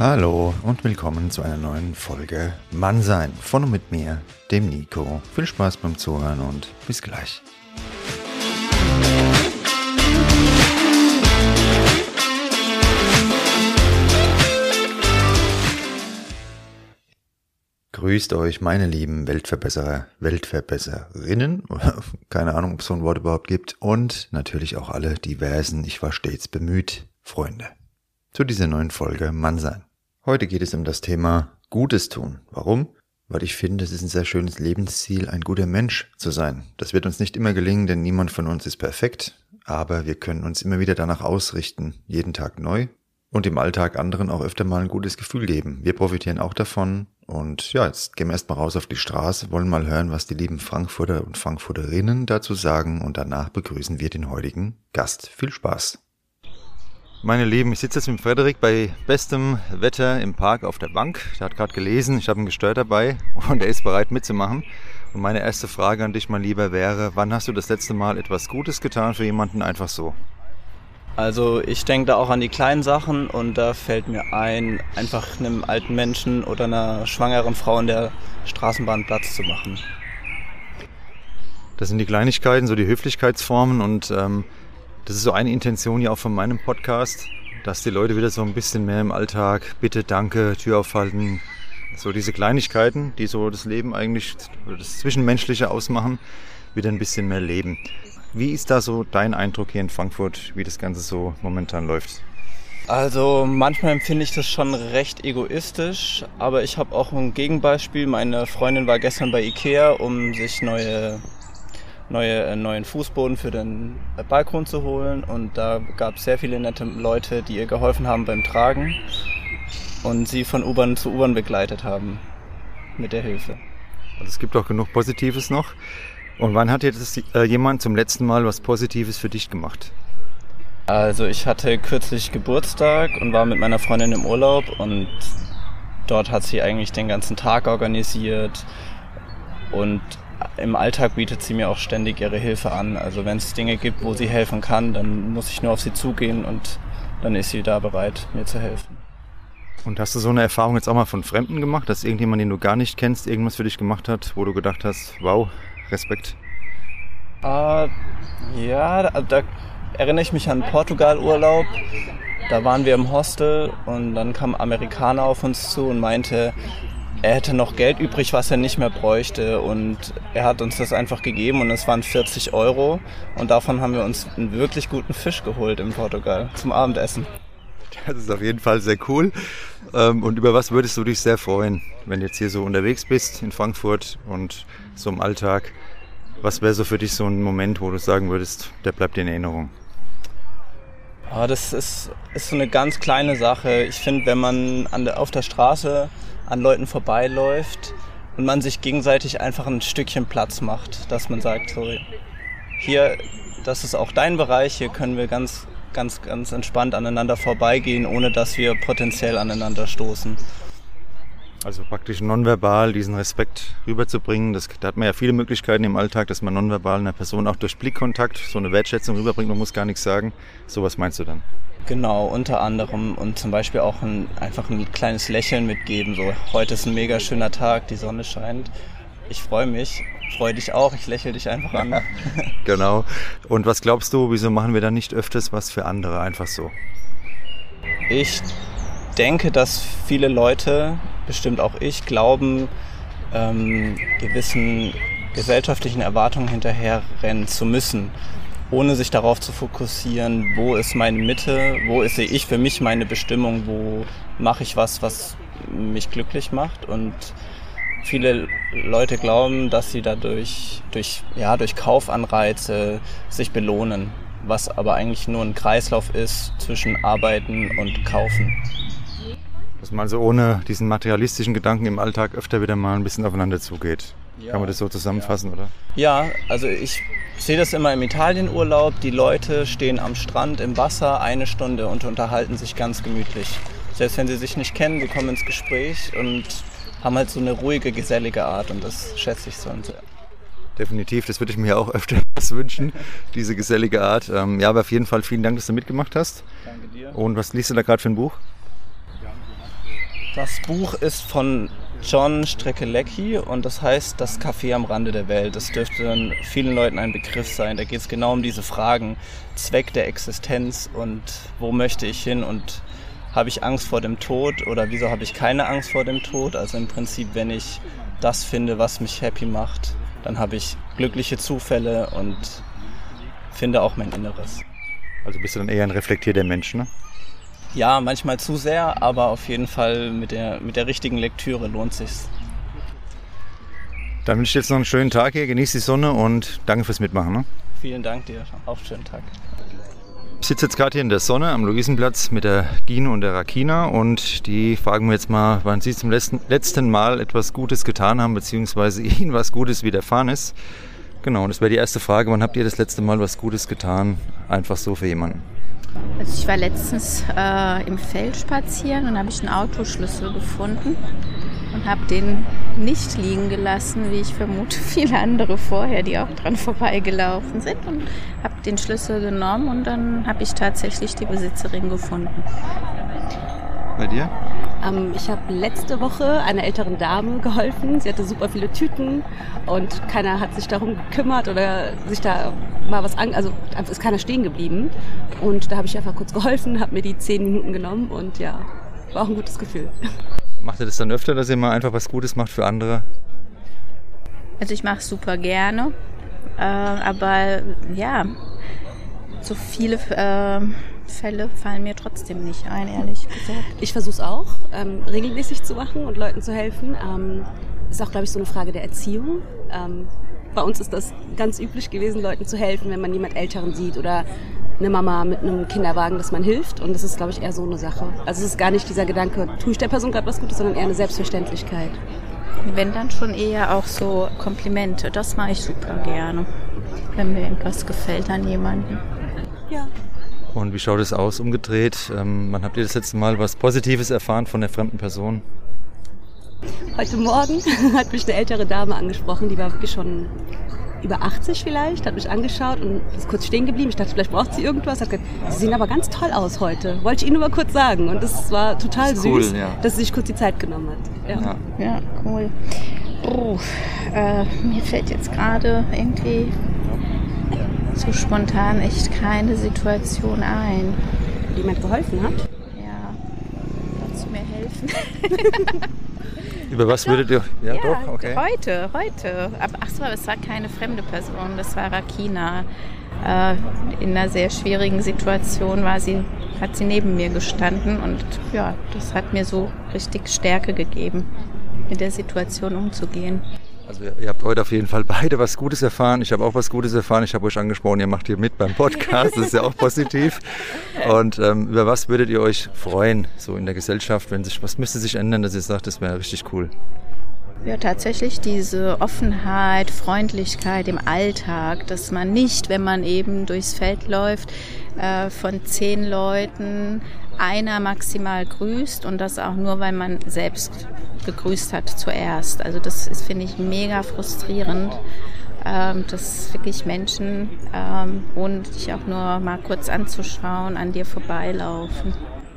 Hallo und willkommen zu einer neuen Folge Mannsein von und mit mir, dem Nico. Viel Spaß beim Zuhören und bis gleich. Grüßt euch, meine lieben Weltverbesserer, Weltverbesserinnen, keine Ahnung, ob es so ein Wort überhaupt gibt, und natürlich auch alle diversen, ich war stets bemüht, Freunde. Zu dieser neuen Folge Mannsein. Heute geht es um das Thema Gutes tun. Warum? Weil ich finde, es ist ein sehr schönes Lebensziel, ein guter Mensch zu sein. Das wird uns nicht immer gelingen, denn niemand von uns ist perfekt, aber wir können uns immer wieder danach ausrichten, jeden Tag neu und im Alltag anderen auch öfter mal ein gutes Gefühl geben. Wir profitieren auch davon und ja, jetzt gehen wir erstmal raus auf die Straße, wollen mal hören, was die lieben Frankfurter und Frankfurterinnen dazu sagen und danach begrüßen wir den heutigen Gast. Viel Spaß! Meine Lieben, ich sitze jetzt mit Frederik bei bestem Wetter im Park auf der Bank. Der hat gerade gelesen, ich habe ihn gestört dabei und er ist bereit mitzumachen. Und meine erste Frage an dich, mein Lieber, wäre, wann hast du das letzte Mal etwas Gutes getan für jemanden einfach so? Also ich denke da auch an die kleinen Sachen und da fällt mir ein, einfach einem alten Menschen oder einer schwangeren Frau in der Straßenbahn Platz zu machen. Das sind die Kleinigkeiten, so die Höflichkeitsformen und ähm, das ist so eine Intention ja auch von meinem Podcast, dass die Leute wieder so ein bisschen mehr im Alltag, bitte, danke, Tür aufhalten, so diese Kleinigkeiten, die so das Leben eigentlich, das Zwischenmenschliche ausmachen, wieder ein bisschen mehr leben. Wie ist da so dein Eindruck hier in Frankfurt, wie das Ganze so momentan läuft? Also manchmal empfinde ich das schon recht egoistisch, aber ich habe auch ein Gegenbeispiel. Meine Freundin war gestern bei Ikea, um sich neue neue, äh, neuen Fußboden für den Balkon zu holen. Und da gab es sehr viele nette Leute, die ihr geholfen haben beim Tragen und sie von U-Bahn zu U-Bahn begleitet haben mit der Hilfe. Also es gibt auch genug Positives noch. Und wann hat jetzt äh, jemand zum letzten Mal was Positives für dich gemacht? Also ich hatte kürzlich Geburtstag und war mit meiner Freundin im Urlaub und dort hat sie eigentlich den ganzen Tag organisiert und im Alltag bietet sie mir auch ständig ihre Hilfe an. Also wenn es Dinge gibt, wo sie helfen kann, dann muss ich nur auf sie zugehen und dann ist sie da bereit, mir zu helfen. Und hast du so eine Erfahrung jetzt auch mal von Fremden gemacht, dass irgendjemand, den du gar nicht kennst, irgendwas für dich gemacht hat, wo du gedacht hast, wow, Respekt? Uh, ja, da, da erinnere ich mich an Portugal-Urlaub. Da waren wir im Hostel und dann kam ein Amerikaner auf uns zu und meinte, er hätte noch Geld übrig, was er nicht mehr bräuchte. Und er hat uns das einfach gegeben und es waren 40 Euro. Und davon haben wir uns einen wirklich guten Fisch geholt in Portugal zum Abendessen. Das ist auf jeden Fall sehr cool. Ähm, und über was würdest du dich sehr freuen, wenn du jetzt hier so unterwegs bist in Frankfurt und so im Alltag? Was wäre so für dich so ein Moment, wo du sagen würdest, der bleibt in Erinnerung? Ja, das ist, ist so eine ganz kleine Sache. Ich finde, wenn man an der, auf der Straße an Leuten vorbeiläuft und man sich gegenseitig einfach ein Stückchen Platz macht, dass man sagt, so, hier, das ist auch dein Bereich, hier können wir ganz, ganz, ganz entspannt aneinander vorbeigehen, ohne dass wir potenziell aneinander stoßen. Also praktisch nonverbal diesen Respekt rüberzubringen. Das, da hat man ja viele Möglichkeiten im Alltag, dass man nonverbal einer Person auch durch Blickkontakt so eine Wertschätzung rüberbringt. Man muss gar nichts sagen. So was meinst du dann? Genau, unter anderem und zum Beispiel auch ein, einfach ein kleines Lächeln mitgeben. So, heute ist ein mega schöner Tag, die Sonne scheint. Ich freue mich, freue dich auch, ich lächle dich einfach an. genau. Und was glaubst du, wieso machen wir da nicht öfters was für andere einfach so? Ich denke, dass viele Leute, bestimmt auch ich, glauben, ähm, gewissen gesellschaftlichen Erwartungen hinterherrennen zu müssen ohne sich darauf zu fokussieren, wo ist meine Mitte, wo sehe ich für mich meine Bestimmung, wo mache ich was, was mich glücklich macht und viele Leute glauben, dass sie dadurch durch, ja, durch Kaufanreize sich belohnen, was aber eigentlich nur ein Kreislauf ist zwischen Arbeiten und Kaufen. Dass man so ohne diesen materialistischen Gedanken im Alltag öfter wieder mal ein bisschen aufeinander zugeht. Ja. Kann man das so zusammenfassen, ja. oder? Ja, also ich sehe das immer im Italienurlaub. Die Leute stehen am Strand im Wasser eine Stunde und unterhalten sich ganz gemütlich. Selbst wenn sie sich nicht kennen, sie kommen ins Gespräch und haben halt so eine ruhige, gesellige Art und das schätze ich so sehr. Definitiv, das würde ich mir auch öfter wünschen, diese gesellige Art. Ähm, ja, aber auf jeden Fall vielen Dank, dass du mitgemacht hast. Danke dir. Und was liest du da gerade für ein Buch? Das Buch ist von John Streckelecki und das heißt Das Café am Rande der Welt. Das dürfte vielen Leuten ein Begriff sein. Da geht es genau um diese Fragen, Zweck der Existenz und wo möchte ich hin und habe ich Angst vor dem Tod oder wieso habe ich keine Angst vor dem Tod? Also im Prinzip, wenn ich das finde, was mich happy macht, dann habe ich glückliche Zufälle und finde auch mein Inneres. Also bist du dann eher ein reflektierter Mensch, ne? Ja, manchmal zu sehr, aber auf jeden Fall mit der, mit der richtigen Lektüre lohnt sich's. Dann wünsche ich dir jetzt noch einen schönen Tag hier, genieß die Sonne und danke fürs Mitmachen. Ne? Vielen Dank dir, auch schönen Tag. Ich sitze jetzt gerade hier in der Sonne am Luisenplatz mit der Gino und der Rakina und die fragen mir jetzt mal, wann sie zum letzten, letzten Mal etwas Gutes getan haben, beziehungsweise ihnen was Gutes widerfahren ist. Genau, das wäre die erste Frage. Wann habt ihr das letzte Mal was Gutes getan? Einfach so für jemanden. Also ich war letztens äh, im Feld spazieren und habe ich einen Autoschlüssel gefunden und habe den nicht liegen gelassen, wie ich vermute viele andere vorher, die auch dran vorbeigelaufen sind und habe den Schlüssel genommen und dann habe ich tatsächlich die Besitzerin gefunden. Bei dir? Ähm, ich habe letzte Woche einer älteren Dame geholfen. Sie hatte super viele Tüten und keiner hat sich darum gekümmert oder sich da mal was an, also ist keiner stehen geblieben. Und da habe ich einfach kurz geholfen, habe mir die zehn Minuten genommen und ja, war auch ein gutes Gefühl. Macht ihr das dann öfter, dass ihr mal einfach was Gutes macht für andere? Also ich mache es super gerne, äh, aber ja, so viele äh, Fälle fallen mir trotzdem nicht ein, ehrlich gesagt. Ich versuche es auch, ähm, regelmäßig zu machen und Leuten zu helfen. Ähm, ist auch, glaube ich, so eine Frage der Erziehung. Ähm, bei uns ist das ganz üblich gewesen, Leuten zu helfen, wenn man jemand Älteren sieht oder eine Mama mit einem Kinderwagen, dass man hilft. Und das ist, glaube ich, eher so eine Sache. Also es ist gar nicht dieser Gedanke, tue ich der Person gerade was Gutes, sondern eher eine Selbstverständlichkeit. Wenn dann schon eher auch so Komplimente. Das mache ich super gerne, wenn mir irgendwas gefällt an jemanden. Ja. Und wie schaut es aus umgedreht? Ähm, wann habt ihr das letzte Mal was Positives erfahren von der fremden Person? Heute Morgen hat mich eine ältere Dame angesprochen, die war wirklich schon über 80 vielleicht, hat mich angeschaut und ist kurz stehen geblieben. Ich dachte, vielleicht braucht sie irgendwas. Hat gesagt, Sie sehen aber ganz toll aus heute. Wollte ich Ihnen nur mal kurz sagen. Und das war total das süß, cool, ja. dass sie sich kurz die Zeit genommen hat. Ja, ja. ja cool. Oh, äh, mir fällt jetzt gerade irgendwie so spontan echt keine Situation ein. Die jemand geholfen hat? Ja. Kannst du mir helfen? Über was doch, würdet ihr? Ja, ja, doch, okay. Heute, heute. Aber ach so, es war keine fremde Person, das war Rakina. Äh, in einer sehr schwierigen Situation war sie, hat sie neben mir gestanden und ja, das hat mir so richtig Stärke gegeben, mit der Situation umzugehen. Also ihr habt heute auf jeden Fall beide was Gutes erfahren. Ich habe auch was Gutes erfahren. Ich habe euch angesprochen, ihr macht hier mit beim Podcast. Das ist ja auch positiv. Und ähm, über was würdet ihr euch freuen, so in der Gesellschaft, wenn sich, was müsste sich ändern, dass ihr sagt, das wäre richtig cool? Ja, tatsächlich diese Offenheit, Freundlichkeit im Alltag, dass man nicht, wenn man eben durchs Feld läuft, äh, von zehn Leuten einer maximal grüßt und das auch nur, weil man selbst gegrüßt hat zuerst. Also das ist, finde ich, mega frustrierend, ähm, dass wirklich Menschen, ähm, ohne dich auch nur mal kurz anzuschauen, an dir vorbeilaufen.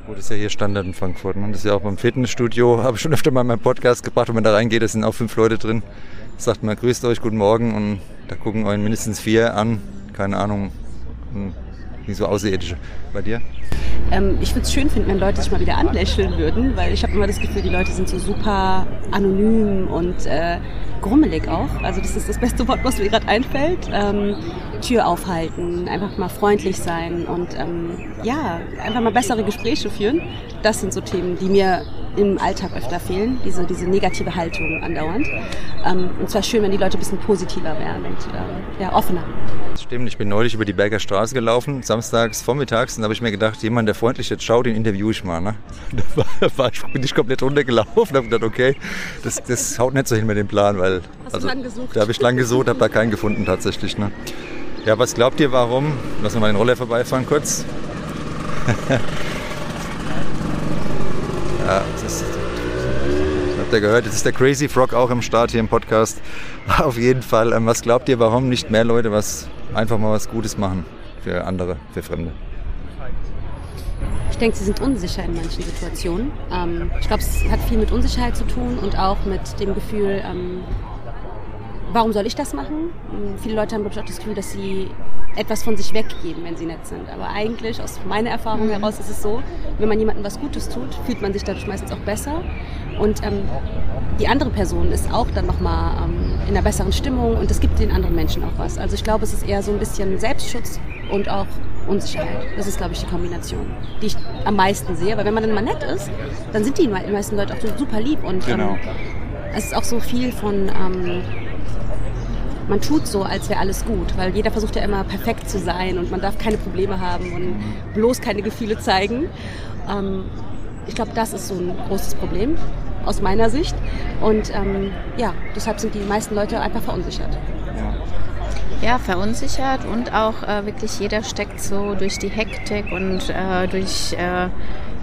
Gut, das ist ja hier Standard in Frankfurt. Ne? Das ist ja auch beim Fitnessstudio, habe ich schon öfter mal in meinem Podcast gebracht, wenn man da reingeht, da sind auch fünf Leute drin. Sagt man, grüßt euch, guten Morgen und da gucken euch mindestens vier an. Keine Ahnung, wie so Außerirdische. Bei dir? Ähm, ich würde es schön finden, wenn Leute sich mal wieder anlächeln würden, weil ich habe immer das Gefühl, die Leute sind so super anonym und äh, grummelig auch. Also das ist das beste Wort, was mir gerade einfällt. Ähm, Tür aufhalten, einfach mal freundlich sein und ähm, ja, einfach mal bessere Gespräche führen. Das sind so Themen, die mir im Alltag öfter fehlen, diese, diese negative Haltung andauernd. Ähm, und zwar schön, wenn die Leute ein bisschen positiver wären und ähm, ja, offener. Das stimmt, ich bin neulich über die Berger Straße gelaufen, samstags vormittags, und da habe ich mir gedacht, jemand, der freundlich jetzt schaut, den interviewe ich mal. Ne? Da war, ich, bin ich komplett runtergelaufen und habe gedacht, okay, das, das haut nicht so hin mit dem Plan, weil Hast also, da habe ich lang gesucht, habe da keinen gefunden tatsächlich. Ne? Ja, was glaubt ihr, warum? Lassen wir mal den Roller vorbeifahren kurz. Ja, das ist, habt ihr gehört, jetzt ist der Crazy Frog auch im Start hier im Podcast. Auf jeden Fall. Ähm, was glaubt ihr, warum nicht mehr Leute was einfach mal was Gutes machen für andere, für Fremde? Ich denke, sie sind unsicher in manchen Situationen. Ähm, ich glaube, es hat viel mit Unsicherheit zu tun und auch mit dem Gefühl, ähm, warum soll ich das machen? Ähm, viele Leute haben, glaube ich, auch das Gefühl, dass sie etwas von sich weggeben, wenn sie nett sind. Aber eigentlich, aus meiner Erfahrung mhm. heraus, ist es so, wenn man jemandem was Gutes tut, fühlt man sich dadurch meistens auch besser. Und ähm, die andere Person ist auch dann nochmal ähm, in einer besseren Stimmung und es gibt den anderen Menschen auch was. Also ich glaube, es ist eher so ein bisschen Selbstschutz und auch Unsicherheit. Das ist, glaube ich, die Kombination, die ich am meisten sehe. Weil wenn man dann mal nett ist, dann sind die meisten Leute auch so super lieb. Und ähm, genau. es ist auch so viel von, ähm, man tut so, als wäre alles gut. Weil jeder versucht ja immer perfekt zu sein und man darf keine Probleme haben und bloß keine Gefühle zeigen. Ähm, ich glaube, das ist so ein großes Problem aus meiner Sicht. Und ähm, ja, deshalb sind die meisten Leute einfach verunsichert. Ja, verunsichert und auch äh, wirklich jeder steckt so durch die Hektik und äh, durch äh,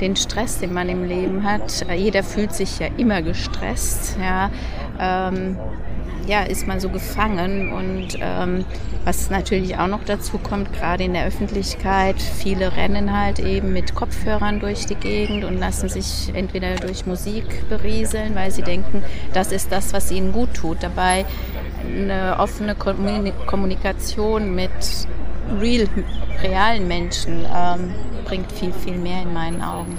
den Stress, den man im Leben hat. Äh, jeder fühlt sich ja immer gestresst. Ja. Ähm, ja, ist man so gefangen. Und ähm, was natürlich auch noch dazu kommt, gerade in der Öffentlichkeit, viele rennen halt eben mit Kopfhörern durch die Gegend und lassen sich entweder durch Musik berieseln, weil sie denken, das ist das, was ihnen gut tut. Dabei eine offene Kommunikation mit real, realen Menschen ähm, bringt viel, viel mehr in meinen Augen.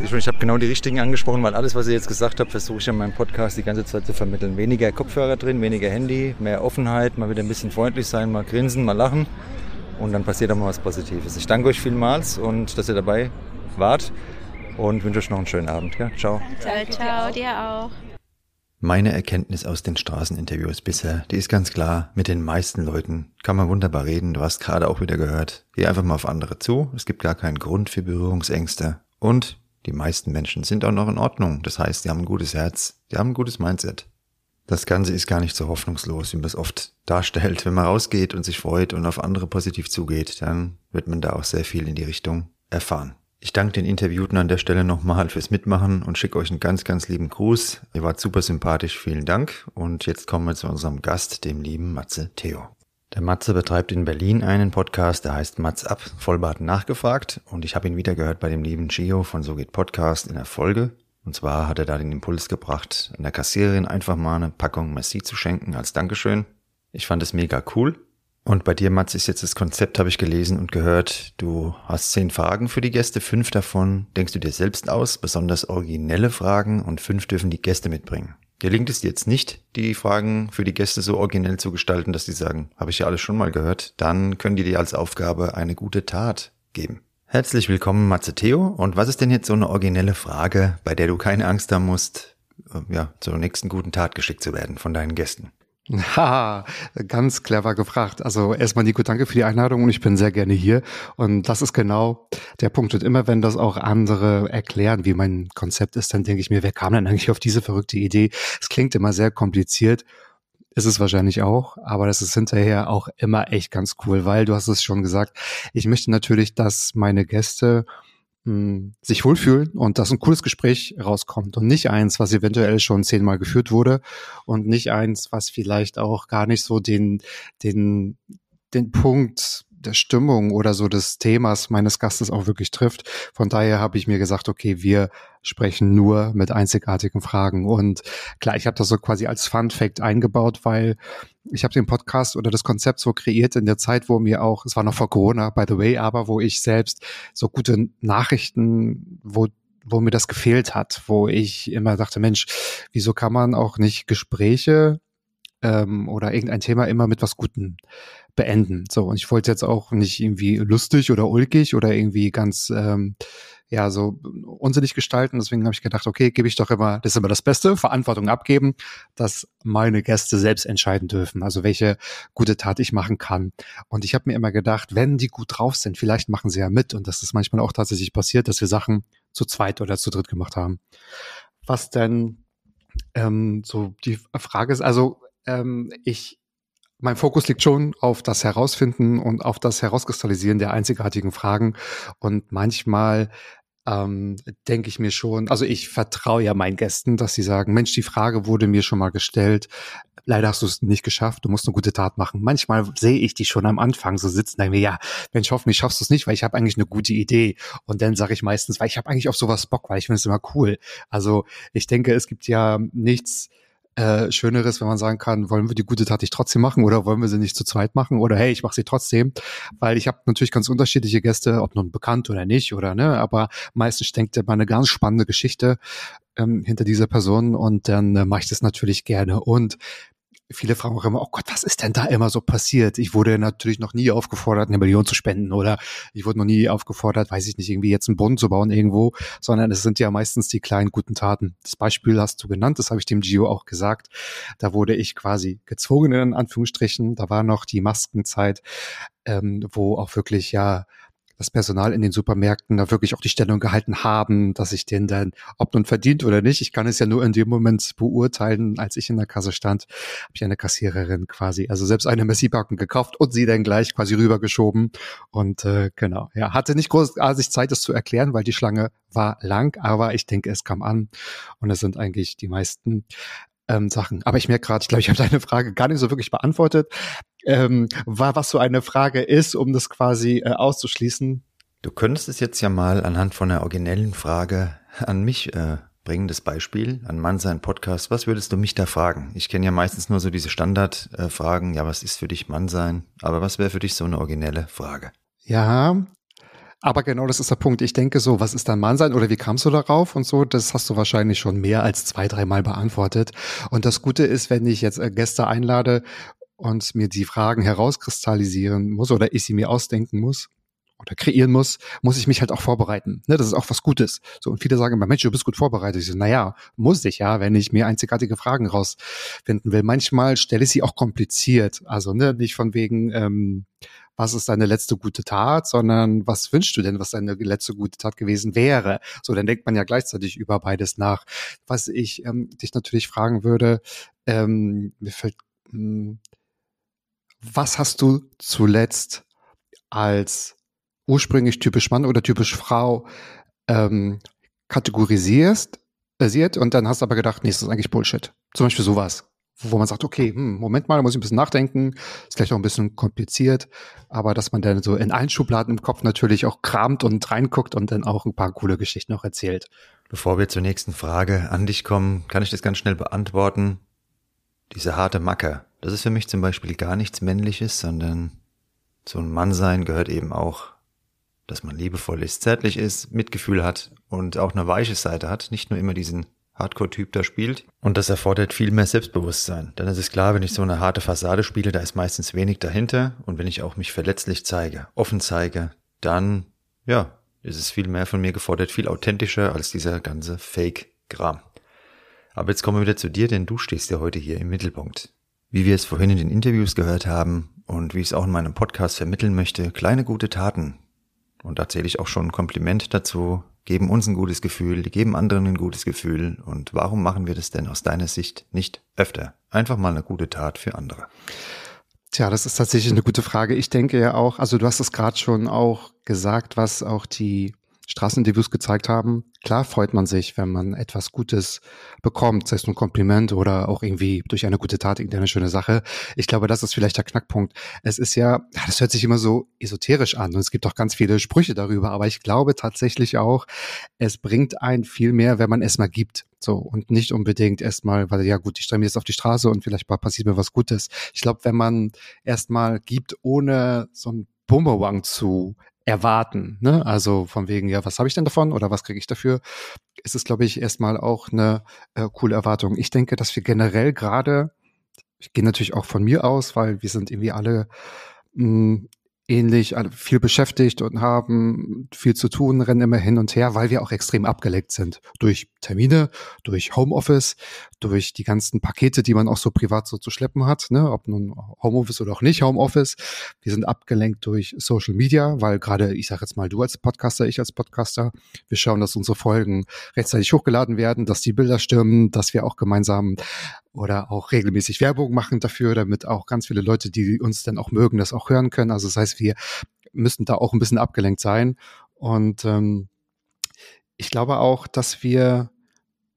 Ich, ich habe genau die richtigen angesprochen, weil alles, was ihr jetzt gesagt habt, versuche ich in meinem Podcast die ganze Zeit zu vermitteln. Weniger Kopfhörer drin, weniger Handy, mehr Offenheit, mal wieder ein bisschen freundlich sein, mal grinsen, mal lachen und dann passiert auch mal was Positives. Ich danke euch vielmals und dass ihr dabei wart und wünsche euch noch einen schönen Abend. Ja? Ciao. Ciao, ciao, dir auch. Meine Erkenntnis aus den Straßeninterviews bisher, die ist ganz klar, mit den meisten Leuten kann man wunderbar reden. Du hast gerade auch wieder gehört, geh einfach mal auf andere zu. Es gibt gar keinen Grund für Berührungsängste. Und die meisten Menschen sind auch noch in Ordnung. Das heißt, sie haben ein gutes Herz, sie haben ein gutes Mindset. Das Ganze ist gar nicht so hoffnungslos, wie man es oft darstellt. Wenn man rausgeht und sich freut und auf andere positiv zugeht, dann wird man da auch sehr viel in die Richtung erfahren. Ich danke den Interviewten an der Stelle nochmal fürs Mitmachen und schicke euch einen ganz, ganz lieben Gruß. Ihr wart super sympathisch, vielen Dank. Und jetzt kommen wir zu unserem Gast, dem lieben Matze Theo. Der Matze betreibt in Berlin einen Podcast, der heißt Matz ab, Vollbart nachgefragt. Und ich habe ihn wieder gehört bei dem lieben Gio von So geht Podcast in der Folge. Und zwar hat er da den Impuls gebracht, einer Kassiererin einfach mal eine Packung Messi zu schenken als Dankeschön. Ich fand es mega cool. Und bei dir, Matz, ist jetzt das Konzept, habe ich gelesen und gehört. Du hast zehn Fragen für die Gäste, fünf davon denkst du dir selbst aus, besonders originelle Fragen und fünf dürfen die Gäste mitbringen. Gelingt es jetzt nicht, die Fragen für die Gäste so originell zu gestalten, dass sie sagen, habe ich ja alles schon mal gehört, dann können die dir als Aufgabe eine gute Tat geben. Herzlich willkommen, Matze Theo. Und was ist denn jetzt so eine originelle Frage, bei der du keine Angst haben musst, äh, ja, zur nächsten guten Tat geschickt zu werden von deinen Gästen? Ha, ganz clever gefragt. Also erstmal Nico, danke für die Einladung und ich bin sehr gerne hier. Und das ist genau der Punkt. Und immer wenn das auch andere erklären, wie mein Konzept ist, dann denke ich mir, wer kam denn eigentlich auf diese verrückte Idee? Es klingt immer sehr kompliziert. Ist es wahrscheinlich auch, aber das ist hinterher auch immer echt ganz cool, weil du hast es schon gesagt. Ich möchte natürlich, dass meine Gäste sich wohlfühlen und dass ein cooles Gespräch rauskommt und nicht eins, was eventuell schon zehnmal geführt wurde und nicht eins, was vielleicht auch gar nicht so den, den, den Punkt der Stimmung oder so des Themas meines Gastes auch wirklich trifft. Von daher habe ich mir gesagt, okay, wir sprechen nur mit einzigartigen Fragen. Und klar, ich habe das so quasi als Fun Fact eingebaut, weil ich habe den Podcast oder das Konzept so kreiert in der Zeit, wo mir auch, es war noch vor Corona, by the way, aber wo ich selbst so gute Nachrichten, wo wo mir das gefehlt hat, wo ich immer dachte, Mensch, wieso kann man auch nicht Gespräche ähm, oder irgendein Thema immer mit was Gutem beenden. So, und ich wollte jetzt auch nicht irgendwie lustig oder ulkig oder irgendwie ganz ähm, ja so unsinnig gestalten. Deswegen habe ich gedacht, okay, gebe ich doch immer, das ist immer das Beste, Verantwortung abgeben, dass meine Gäste selbst entscheiden dürfen, also welche gute Tat ich machen kann. Und ich habe mir immer gedacht, wenn die gut drauf sind, vielleicht machen sie ja mit. Und das ist manchmal auch tatsächlich passiert, dass wir Sachen zu zweit oder zu dritt gemacht haben. Was denn ähm, so die Frage ist, also ähm, ich mein Fokus liegt schon auf das Herausfinden und auf das Herauskristallisieren der einzigartigen Fragen. Und manchmal ähm, denke ich mir schon, also ich vertraue ja meinen Gästen, dass sie sagen, Mensch, die Frage wurde mir schon mal gestellt. leider hast du es nicht geschafft, du musst eine gute Tat machen. Manchmal sehe ich die schon am Anfang so sitzen, denke mir, ja, Mensch, hoffentlich schaffst du es nicht, weil ich habe eigentlich eine gute Idee. Und dann sage ich meistens, weil ich habe eigentlich auf sowas Bock, weil ich finde es immer cool. Also ich denke, es gibt ja nichts, äh, Schöneres, wenn man sagen kann, wollen wir die gute Tat nicht trotzdem machen oder wollen wir sie nicht zu zweit machen? Oder hey, ich mache sie trotzdem, weil ich habe natürlich ganz unterschiedliche Gäste, ob nun bekannt oder nicht oder ne, aber meistens denkt man eine ganz spannende Geschichte ähm, hinter dieser Person und dann äh, mache ich das natürlich gerne. Und viele fragen auch immer, oh Gott, was ist denn da immer so passiert? Ich wurde natürlich noch nie aufgefordert, eine Million zu spenden oder ich wurde noch nie aufgefordert, weiß ich nicht, irgendwie jetzt einen Brunnen zu bauen irgendwo, sondern es sind ja meistens die kleinen guten Taten. Das Beispiel hast du genannt, das habe ich dem Gio auch gesagt. Da wurde ich quasi gezwungen, in Anführungsstrichen. Da war noch die Maskenzeit, ähm, wo auch wirklich ja das Personal in den Supermärkten da wirklich auch die Stellung gehalten haben, dass ich den dann, ob nun verdient oder nicht, ich kann es ja nur in dem Moment beurteilen, als ich in der Kasse stand, habe ich eine Kassiererin quasi, also selbst eine Messi-Backen gekauft und sie dann gleich quasi rübergeschoben. Und äh, genau, ja, hatte nicht großartig Zeit, das zu erklären, weil die Schlange war lang, aber ich denke, es kam an. Und es sind eigentlich die meisten ähm, Sachen. Aber ich merke gerade, ich glaube, ich habe deine Frage gar nicht so wirklich beantwortet. Ähm, war, was so eine Frage ist, um das quasi äh, auszuschließen. Du könntest es jetzt ja mal anhand von einer originellen Frage an mich äh, bringen, das Beispiel, an Mann sein Podcast. Was würdest du mich da fragen? Ich kenne ja meistens nur so diese Standardfragen, äh, ja, was ist für dich Mann sein? Aber was wäre für dich so eine originelle Frage? Ja, aber genau das ist der Punkt. Ich denke so, was ist dein Mann sein oder wie kamst du darauf und so, das hast du wahrscheinlich schon mehr als zwei, dreimal beantwortet. Und das Gute ist, wenn ich jetzt äh, Gäste einlade und mir die Fragen herauskristallisieren muss oder ich sie mir ausdenken muss, oder kreieren muss, muss ich mich halt auch vorbereiten. Ne, das ist auch was Gutes. So, und viele sagen immer, Mensch, du bist gut vorbereitet. Ich so, naja, muss ich ja, wenn ich mir einzigartige Fragen rausfinden will. Manchmal stelle ich sie auch kompliziert. Also ne, nicht von wegen, ähm, was ist deine letzte gute Tat, sondern was wünschst du denn, was deine letzte gute Tat gewesen wäre? So, dann denkt man ja gleichzeitig über beides nach. Was ich ähm, dich natürlich fragen würde, ähm, mir fällt, mh, hm, was hast du zuletzt als ursprünglich typisch Mann oder typisch Frau ähm, kategorisierst, basiert und dann hast du aber gedacht, nee, das ist eigentlich Bullshit. Zum Beispiel sowas wo man sagt, okay, hm, Moment mal, da muss ich ein bisschen nachdenken, ist vielleicht auch ein bisschen kompliziert, aber dass man dann so in allen Schubladen im Kopf natürlich auch kramt und reinguckt und dann auch ein paar coole Geschichten noch erzählt. Bevor wir zur nächsten Frage an dich kommen, kann ich das ganz schnell beantworten. Diese harte Macke, das ist für mich zum Beispiel gar nichts Männliches, sondern so ein Mann sein gehört eben auch, dass man liebevoll ist, zärtlich ist, Mitgefühl hat und auch eine weiche Seite hat, nicht nur immer diesen Hardcore-Typ da spielt. Und das erfordert viel mehr Selbstbewusstsein. Denn es ist klar, wenn ich so eine harte Fassade spiele, da ist meistens wenig dahinter. Und wenn ich auch mich verletzlich zeige, offen zeige, dann, ja, ist es viel mehr von mir gefordert, viel authentischer als dieser ganze Fake-Kram. Aber jetzt kommen wir wieder zu dir, denn du stehst ja heute hier im Mittelpunkt. Wie wir es vorhin in den Interviews gehört haben und wie ich es auch in meinem Podcast vermitteln möchte, kleine gute Taten. Und da zähle ich auch schon ein Kompliment dazu, geben uns ein gutes Gefühl, die geben anderen ein gutes Gefühl. Und warum machen wir das denn aus deiner Sicht nicht öfter? Einfach mal eine gute Tat für andere. Tja, das ist tatsächlich eine gute Frage. Ich denke ja auch, also du hast es gerade schon auch gesagt, was auch die Straßeninterviews gezeigt haben, klar freut man sich, wenn man etwas Gutes bekommt, sei es ein Kompliment oder auch irgendwie durch eine gute Tat irgendeine schöne Sache. Ich glaube, das ist vielleicht der Knackpunkt. Es ist ja, das hört sich immer so esoterisch an und es gibt auch ganz viele Sprüche darüber, aber ich glaube tatsächlich auch, es bringt einen viel mehr, wenn man es mal gibt. So, und nicht unbedingt erstmal, weil ja gut, ich stelle mir jetzt auf die Straße und vielleicht passiert mir was Gutes. Ich glaube, wenn man erstmal gibt, ohne so ein Bumerang zu erwarten. Ne? Also von wegen, ja, was habe ich denn davon oder was kriege ich dafür? Ist es, glaube ich, erstmal auch eine äh, coole Erwartung. Ich denke, dass wir generell gerade, ich gehe natürlich auch von mir aus, weil wir sind irgendwie alle mh, ähnlich viel beschäftigt und haben viel zu tun, rennen immer hin und her, weil wir auch extrem abgeleckt sind. Durch Termine, durch Homeoffice, durch die ganzen Pakete, die man auch so privat so zu schleppen hat, ne? ob nun Homeoffice oder auch nicht Homeoffice. Wir sind abgelenkt durch Social Media, weil gerade, ich sage jetzt mal, du als Podcaster, ich als Podcaster, wir schauen, dass unsere Folgen rechtzeitig hochgeladen werden, dass die Bilder stimmen, dass wir auch gemeinsam oder auch regelmäßig Werbung machen dafür, damit auch ganz viele Leute, die uns dann auch mögen, das auch hören können. Also das heißt, wir müssen da auch ein bisschen abgelenkt sein. Und ähm, ich glaube auch, dass wir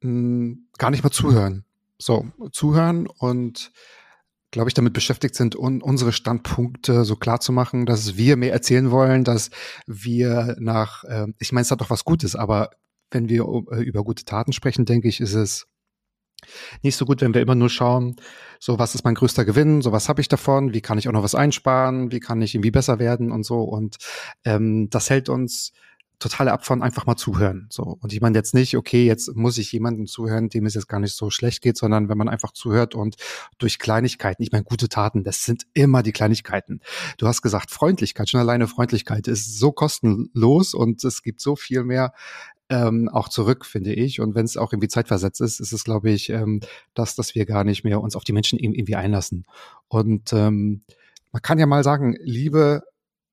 mh, hm, gar nicht mal zuhören. So, zuhören und glaube ich, damit beschäftigt sind, un unsere Standpunkte so klar zu machen, dass wir mehr erzählen wollen, dass wir nach, äh, ich meine, es hat doch was Gutes, aber wenn wir äh, über gute Taten sprechen, denke ich, ist es nicht so gut, wenn wir immer nur schauen, so was ist mein größter Gewinn, so was habe ich davon, wie kann ich auch noch was einsparen, wie kann ich irgendwie besser werden und so. Und ähm, das hält uns total ab von einfach mal zuhören. So. Und ich meine jetzt nicht, okay, jetzt muss ich jemandem zuhören, dem es jetzt gar nicht so schlecht geht, sondern wenn man einfach zuhört und durch Kleinigkeiten, ich meine, gute Taten, das sind immer die Kleinigkeiten. Du hast gesagt, Freundlichkeit, schon alleine Freundlichkeit ist so kostenlos und es gibt so viel mehr ähm, auch zurück, finde ich. Und wenn es auch irgendwie zeitversetzt ist, ist es, glaube ich, ähm, das, dass wir gar nicht mehr uns auf die Menschen irgendwie einlassen. Und ähm, man kann ja mal sagen, liebe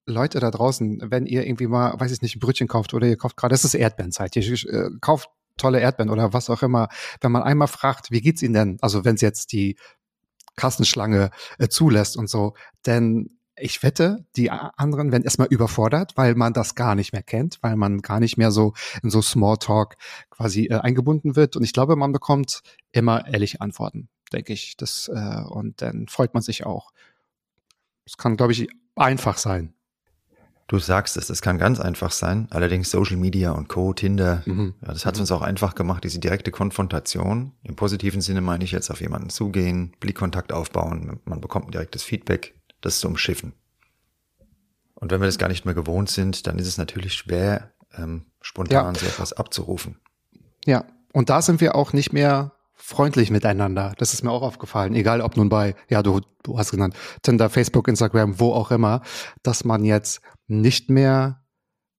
Leute da draußen, wenn ihr irgendwie mal, weiß ich nicht, ein Brötchen kauft oder ihr kauft gerade, es ist Erdbeerenzeit, ihr äh, kauft tolle Erdbeeren oder was auch immer, wenn man einmal fragt, wie geht's Ihnen denn? Also wenn es jetzt die Kassenschlange äh, zulässt und so, denn ich wette, die anderen werden erstmal überfordert, weil man das gar nicht mehr kennt, weil man gar nicht mehr so in so Smalltalk quasi äh, eingebunden wird. Und ich glaube, man bekommt immer ehrliche Antworten, denke ich. Das, äh, und dann freut man sich auch. Es kann, glaube ich, einfach sein. Du sagst es, es kann ganz einfach sein. Allerdings Social Media und Co., Tinder, mhm. ja, das hat es mhm. uns auch einfach gemacht, diese direkte Konfrontation. Im positiven Sinne meine ich jetzt auf jemanden zugehen, Blickkontakt aufbauen, man bekommt ein direktes Feedback das zu umschiffen. Und wenn wir das gar nicht mehr gewohnt sind, dann ist es natürlich schwer, ähm, spontan ja. so etwas abzurufen. Ja, und da sind wir auch nicht mehr freundlich miteinander. Das ist mir auch aufgefallen. Egal ob nun bei, ja, du, du hast genannt, Tinder, Facebook, Instagram, wo auch immer, dass man jetzt nicht mehr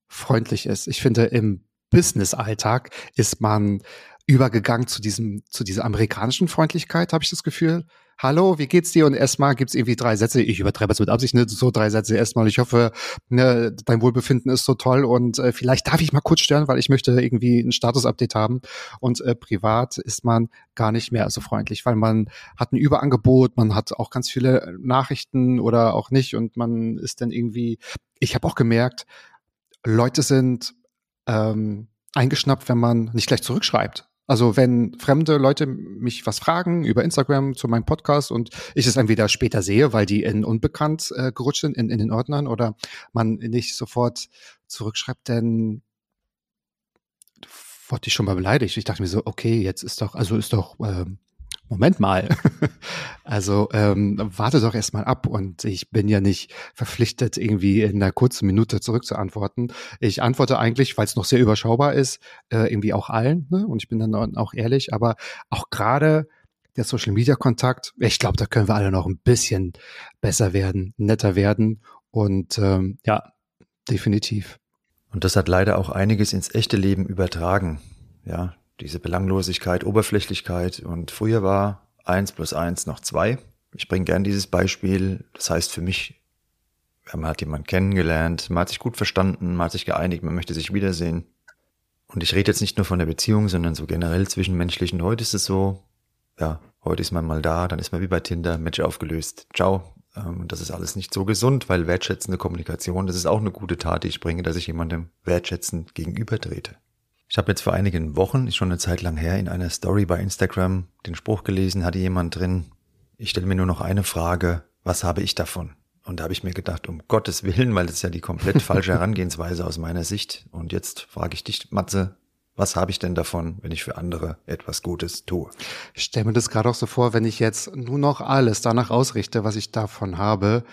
freundlich ist. Ich finde, im Business-Alltag ist man übergegangen zu diesem, zu dieser amerikanischen Freundlichkeit, habe ich das Gefühl hallo, wie geht's dir? Und erstmal gibt's irgendwie drei Sätze. Ich übertreibe es mit Absicht, ne? so drei Sätze erstmal. Ich hoffe, ne, dein Wohlbefinden ist so toll und äh, vielleicht darf ich mal kurz stören, weil ich möchte irgendwie ein Status-Update haben. Und äh, privat ist man gar nicht mehr so freundlich, weil man hat ein Überangebot, man hat auch ganz viele Nachrichten oder auch nicht und man ist dann irgendwie, ich habe auch gemerkt, Leute sind ähm, eingeschnappt, wenn man nicht gleich zurückschreibt. Also wenn fremde Leute mich was fragen über Instagram zu meinem Podcast und ich es entweder später sehe, weil die in unbekannt äh, gerutscht sind in, in den Ordnern oder man nicht sofort zurückschreibt, dann wurde ich schon mal beleidigt. Ich dachte mir so, okay, jetzt ist doch, also ist doch ähm, Moment mal. also ähm, warte doch erstmal ab und ich bin ja nicht verpflichtet, irgendwie in einer kurzen Minute zurückzuantworten. Ich antworte eigentlich, weil es noch sehr überschaubar ist, äh, irgendwie auch allen. Ne? Und ich bin dann auch ehrlich, aber auch gerade der Social Media Kontakt, ich glaube, da können wir alle noch ein bisschen besser werden, netter werden. Und ähm, ja, definitiv. Und das hat leider auch einiges ins echte Leben übertragen. Ja, diese Belanglosigkeit, Oberflächlichkeit. Und früher war eins plus eins noch zwei. Ich bringe gern dieses Beispiel. Das heißt für mich, man hat jemanden kennengelernt, man hat sich gut verstanden, man hat sich geeinigt, man möchte sich wiedersehen. Und ich rede jetzt nicht nur von der Beziehung, sondern so generell zwischenmenschlichen. Heute ist es so, ja, heute ist man mal da, dann ist man wie bei Tinder, Match aufgelöst. Ciao. Ähm, und das ist alles nicht so gesund, weil wertschätzende Kommunikation, das ist auch eine gute Tat, die ich bringe, dass ich jemandem wertschätzend gegenüber trete. Ich habe jetzt vor einigen Wochen, ist schon eine Zeit lang her, in einer Story bei Instagram den Spruch gelesen, hatte jemand drin, ich stelle mir nur noch eine Frage, was habe ich davon? Und da habe ich mir gedacht, um Gottes Willen, weil das ist ja die komplett falsche Herangehensweise aus meiner Sicht. Und jetzt frage ich dich, Matze, was habe ich denn davon, wenn ich für andere etwas Gutes tue? Ich stelle mir das gerade auch so vor, wenn ich jetzt nur noch alles danach ausrichte, was ich davon habe,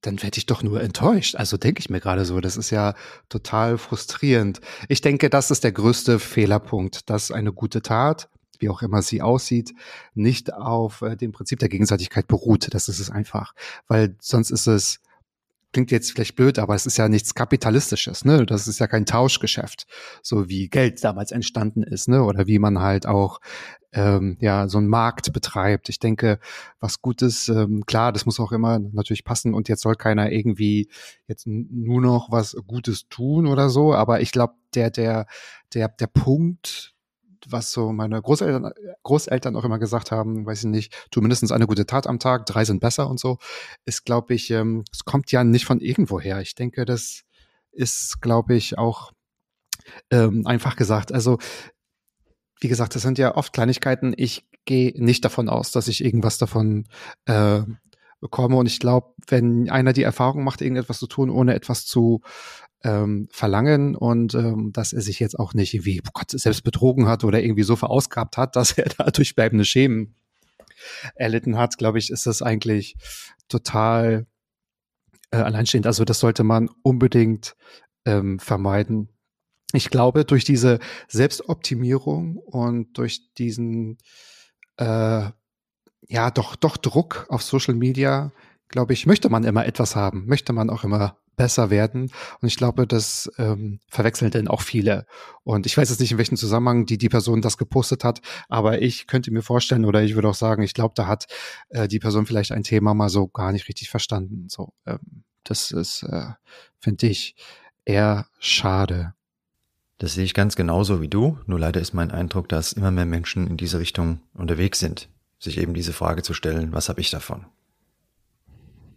dann werde ich doch nur enttäuscht. Also denke ich mir gerade so, das ist ja total frustrierend. Ich denke, das ist der größte Fehlerpunkt, dass eine gute Tat, wie auch immer sie aussieht, nicht auf äh, dem Prinzip der Gegenseitigkeit beruht. Das ist es einfach, weil sonst ist es klingt jetzt vielleicht blöd, aber es ist ja nichts kapitalistisches, ne? Das ist ja kein Tauschgeschäft, so wie Geld damals entstanden ist, ne? Oder wie man halt auch ähm, ja so einen Markt betreibt. Ich denke, was Gutes, ähm, klar, das muss auch immer natürlich passen und jetzt soll keiner irgendwie jetzt nur noch was Gutes tun oder so, aber ich glaube, der der der der Punkt was so meine Großeltern, Großeltern auch immer gesagt haben, weiß ich nicht, tu mindestens eine gute Tat am Tag, drei sind besser und so, ist, glaube ich, ähm, es kommt ja nicht von irgendwoher. Ich denke, das ist, glaube ich, auch ähm, einfach gesagt. Also, wie gesagt, das sind ja oft Kleinigkeiten. Ich gehe nicht davon aus, dass ich irgendwas davon äh, bekomme. Und ich glaube, wenn einer die Erfahrung macht, irgendetwas zu tun, ohne etwas zu ähm, verlangen und ähm, dass er sich jetzt auch nicht irgendwie oh Gott, selbst betrogen hat oder irgendwie so verausgabt hat, dass er dadurch bleibende Schämen erlitten hat, glaube ich, ist das eigentlich total äh, alleinstehend. Also das sollte man unbedingt ähm, vermeiden. Ich glaube, durch diese Selbstoptimierung und durch diesen äh, ja doch doch Druck auf Social Media, glaube ich, möchte man immer etwas haben, möchte man auch immer besser werden. Und ich glaube, das ähm, verwechseln denn auch viele. Und ich weiß jetzt nicht, in welchem Zusammenhang die, die Person das gepostet hat, aber ich könnte mir vorstellen, oder ich würde auch sagen, ich glaube, da hat äh, die Person vielleicht ein Thema mal so gar nicht richtig verstanden. So, ähm, das ist, äh, finde ich, eher schade. Das sehe ich ganz genauso wie du, nur leider ist mein Eindruck, dass immer mehr Menschen in diese Richtung unterwegs sind, sich eben diese Frage zu stellen, was habe ich davon?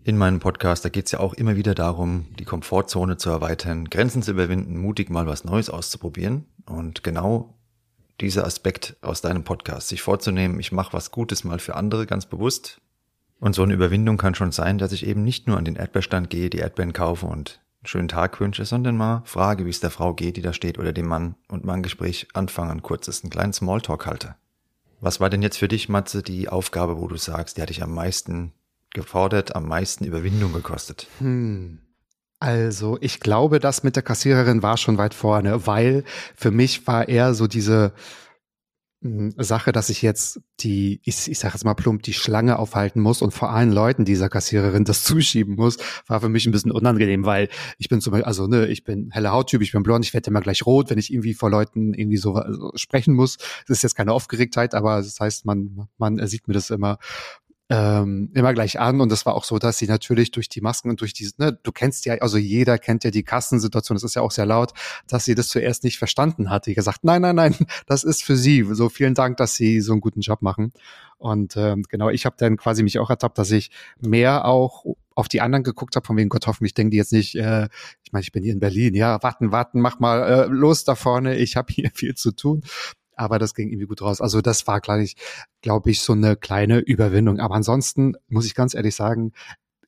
In meinem Podcast, da geht es ja auch immer wieder darum, die Komfortzone zu erweitern, Grenzen zu überwinden, mutig mal was Neues auszuprobieren. Und genau dieser Aspekt aus deinem Podcast, sich vorzunehmen, ich mache was Gutes mal für andere ganz bewusst. Und so eine Überwindung kann schon sein, dass ich eben nicht nur an den Erdbeerstand gehe, die Erdbeeren kaufe und einen schönen Tag wünsche, sondern mal frage, wie es der Frau geht, die da steht, oder dem Mann und mal Gespräch anfangen, kurzes, einen kleinen Smalltalk halte. Was war denn jetzt für dich, Matze, die Aufgabe, wo du sagst, die hat dich am meisten gefordert, am meisten Überwindung gekostet? Hm. Also, ich glaube, das mit der Kassiererin war schon weit vorne, weil für mich war eher so diese hm, Sache, dass ich jetzt die, ich, ich sage jetzt mal plump, die Schlange aufhalten muss und vor allen Leuten dieser Kassiererin das zuschieben muss, war für mich ein bisschen unangenehm, weil ich bin zum Beispiel, also ne, ich bin heller Hauttyp, ich bin blond, ich werde immer gleich rot, wenn ich irgendwie vor Leuten irgendwie so, so sprechen muss. Das ist jetzt keine Aufgeregtheit, aber das heißt, man, man sieht mir das immer ähm, immer gleich an. Und das war auch so, dass sie natürlich durch die Masken und durch diese, ne, du kennst ja, also jeder kennt ja die Kassensituation, das ist ja auch sehr laut, dass sie das zuerst nicht verstanden hat. Die gesagt, nein, nein, nein, das ist für sie. So vielen Dank, dass sie so einen guten Job machen. Und ähm, genau, ich habe dann quasi mich auch ertappt, dass ich mehr auch auf die anderen geguckt habe, von wegen Gott hoffentlich denken die jetzt nicht, äh, ich meine, ich bin hier in Berlin, ja, warten, warten, mach mal äh, los da vorne, ich habe hier viel zu tun aber das ging irgendwie gut raus. Also das war, glaube ich, glaube ich, so eine kleine Überwindung. Aber ansonsten muss ich ganz ehrlich sagen,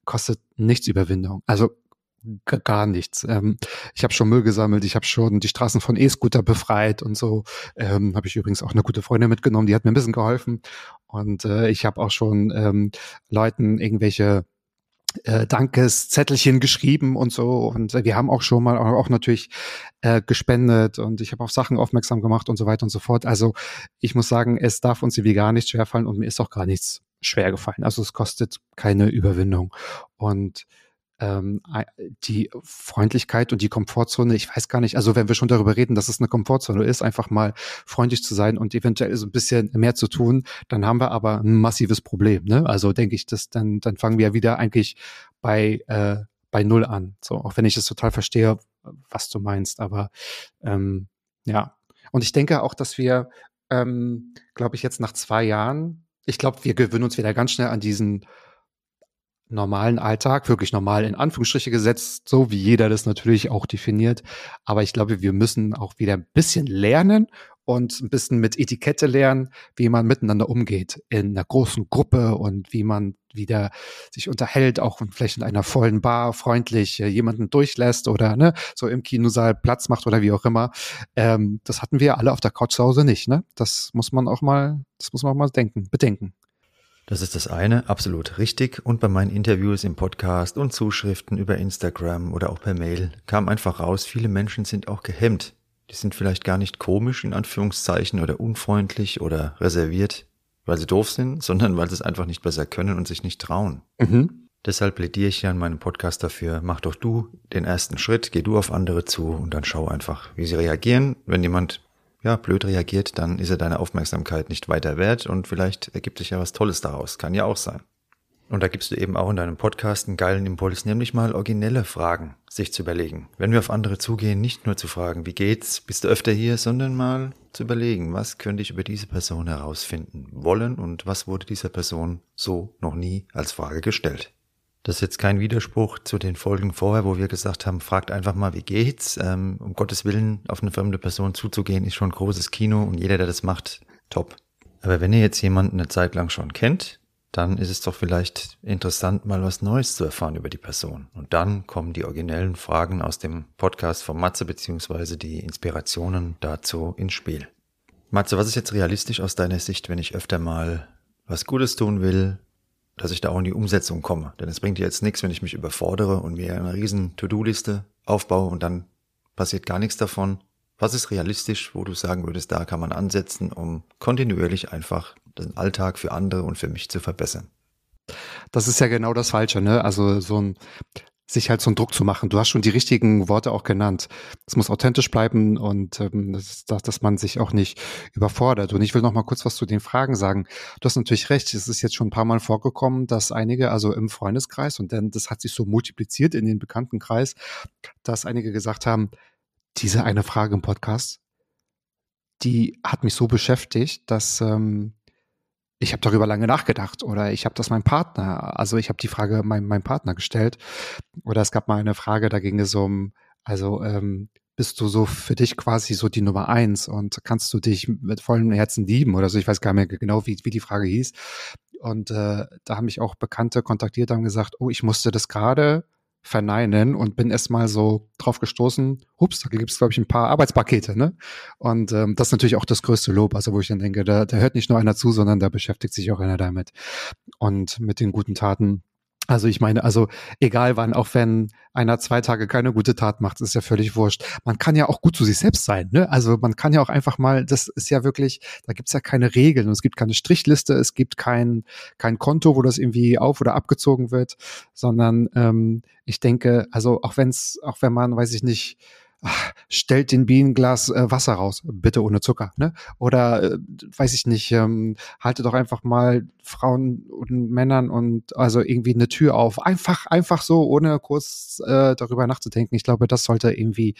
kostet nichts Überwindung. Also gar nichts. Ähm, ich habe schon Müll gesammelt, ich habe schon die Straßen von E-Scooter befreit und so. Ähm, habe ich übrigens auch eine gute Freundin mitgenommen, die hat mir ein bisschen geholfen. Und äh, ich habe auch schon ähm, Leuten irgendwelche äh, Dankeszettelchen geschrieben und so. Und äh, wir haben auch schon mal auch natürlich äh, gespendet und ich habe auf Sachen aufmerksam gemacht und so weiter und so fort. Also ich muss sagen, es darf uns irgendwie gar nicht schwerfallen und mir ist auch gar nichts schwer gefallen. Also es kostet keine Überwindung. Und ähm, die Freundlichkeit und die Komfortzone, ich weiß gar nicht, also wenn wir schon darüber reden, dass es eine Komfortzone ist, einfach mal freundlich zu sein und eventuell so ein bisschen mehr zu tun, dann haben wir aber ein massives Problem. Ne? Also denke ich, dass dann, dann fangen wir wieder eigentlich bei, äh, bei Null an. So, auch wenn ich es total verstehe, was du meinst, aber ähm, ja. Und ich denke auch, dass wir, ähm, glaube ich, jetzt nach zwei Jahren, ich glaube, wir gewöhnen uns wieder ganz schnell an diesen normalen Alltag, wirklich normal in Anführungsstriche gesetzt, so wie jeder das natürlich auch definiert. Aber ich glaube, wir müssen auch wieder ein bisschen lernen und ein bisschen mit Etikette lernen, wie man miteinander umgeht in einer großen Gruppe und wie man wieder sich unterhält, auch vielleicht in einer vollen Bar freundlich äh, jemanden durchlässt oder ne, so im Kinosaal Platz macht oder wie auch immer. Ähm, das hatten wir alle auf der Couch zu Hause nicht. Ne? Das muss man auch mal, das muss man auch mal denken, bedenken. Das ist das eine, absolut richtig. Und bei meinen Interviews im Podcast und Zuschriften über Instagram oder auch per Mail kam einfach raus, viele Menschen sind auch gehemmt. Die sind vielleicht gar nicht komisch in Anführungszeichen oder unfreundlich oder reserviert, weil sie doof sind, sondern weil sie es einfach nicht besser können und sich nicht trauen. Mhm. Deshalb plädiere ich ja in meinem Podcast dafür, mach doch du den ersten Schritt, geh du auf andere zu und dann schau einfach, wie sie reagieren. Wenn jemand ja, blöd reagiert, dann ist er deine Aufmerksamkeit nicht weiter wert und vielleicht ergibt sich ja was Tolles daraus. Kann ja auch sein. Und da gibst du eben auch in deinem Podcast einen geilen Impuls, nämlich mal originelle Fragen sich zu überlegen. Wenn wir auf andere zugehen, nicht nur zu fragen, wie geht's, bist du öfter hier, sondern mal zu überlegen, was könnte ich über diese Person herausfinden wollen und was wurde dieser Person so noch nie als Frage gestellt. Das ist jetzt kein Widerspruch zu den Folgen vorher, wo wir gesagt haben, fragt einfach mal, wie geht's. Ähm, um Gottes Willen, auf eine fremde Person zuzugehen, ist schon großes Kino und jeder, der das macht, top. Aber wenn ihr jetzt jemanden eine Zeit lang schon kennt, dann ist es doch vielleicht interessant, mal was Neues zu erfahren über die Person. Und dann kommen die originellen Fragen aus dem Podcast von Matze beziehungsweise die Inspirationen dazu ins Spiel. Matze, was ist jetzt realistisch aus deiner Sicht, wenn ich öfter mal was Gutes tun will, dass ich da auch in die Umsetzung komme? Denn es bringt jetzt nichts, wenn ich mich überfordere und mir eine riesen To-Do-Liste aufbaue und dann passiert gar nichts davon. Was ist realistisch, wo du sagen würdest, da kann man ansetzen, um kontinuierlich einfach den Alltag für andere und für mich zu verbessern? Das ist ja genau das Falsche, ne? Also so ein sich halt so einen Druck zu machen. Du hast schon die richtigen Worte auch genannt. Es muss authentisch bleiben und ähm, das, dass man sich auch nicht überfordert. Und ich will noch mal kurz was zu den Fragen sagen. Du hast natürlich recht. Es ist jetzt schon ein paar Mal vorgekommen, dass einige, also im Freundeskreis und dann das hat sich so multipliziert in den bekannten Kreis, dass einige gesagt haben, diese eine Frage im Podcast, die hat mich so beschäftigt, dass ähm, ich habe darüber lange nachgedacht oder ich habe das meinem Partner, also ich habe die Frage meinem, meinem Partner gestellt oder es gab mal eine Frage, da ging es um, also ähm, bist du so für dich quasi so die Nummer eins und kannst du dich mit vollem Herzen lieben oder so, ich weiß gar nicht mehr genau, wie, wie die Frage hieß. Und äh, da haben mich auch Bekannte kontaktiert und gesagt, oh, ich musste das gerade verneinen und bin erst mal so drauf gestoßen, hups, da gibt es, glaube ich, ein paar Arbeitspakete, ne? Und ähm, das ist natürlich auch das größte Lob, also wo ich dann denke, da, da hört nicht nur einer zu, sondern da beschäftigt sich auch einer damit. Und mit den guten Taten also ich meine, also egal wann, auch wenn einer zwei Tage keine gute Tat macht, ist ja völlig wurscht. Man kann ja auch gut zu sich selbst sein. Ne? Also man kann ja auch einfach mal, das ist ja wirklich, da gibt's ja keine Regeln und es gibt keine Strichliste, es gibt kein, kein Konto, wo das irgendwie auf oder abgezogen wird, sondern ähm, ich denke, also auch wenn's, auch wenn man, weiß ich nicht, stellt den Bienen Glas äh, Wasser raus, bitte ohne Zucker, ne? Oder äh, weiß ich nicht, ähm, halte doch einfach mal Frauen und Männern und also irgendwie eine Tür auf. Einfach, einfach so, ohne kurz äh, darüber nachzudenken. Ich glaube, das sollte irgendwie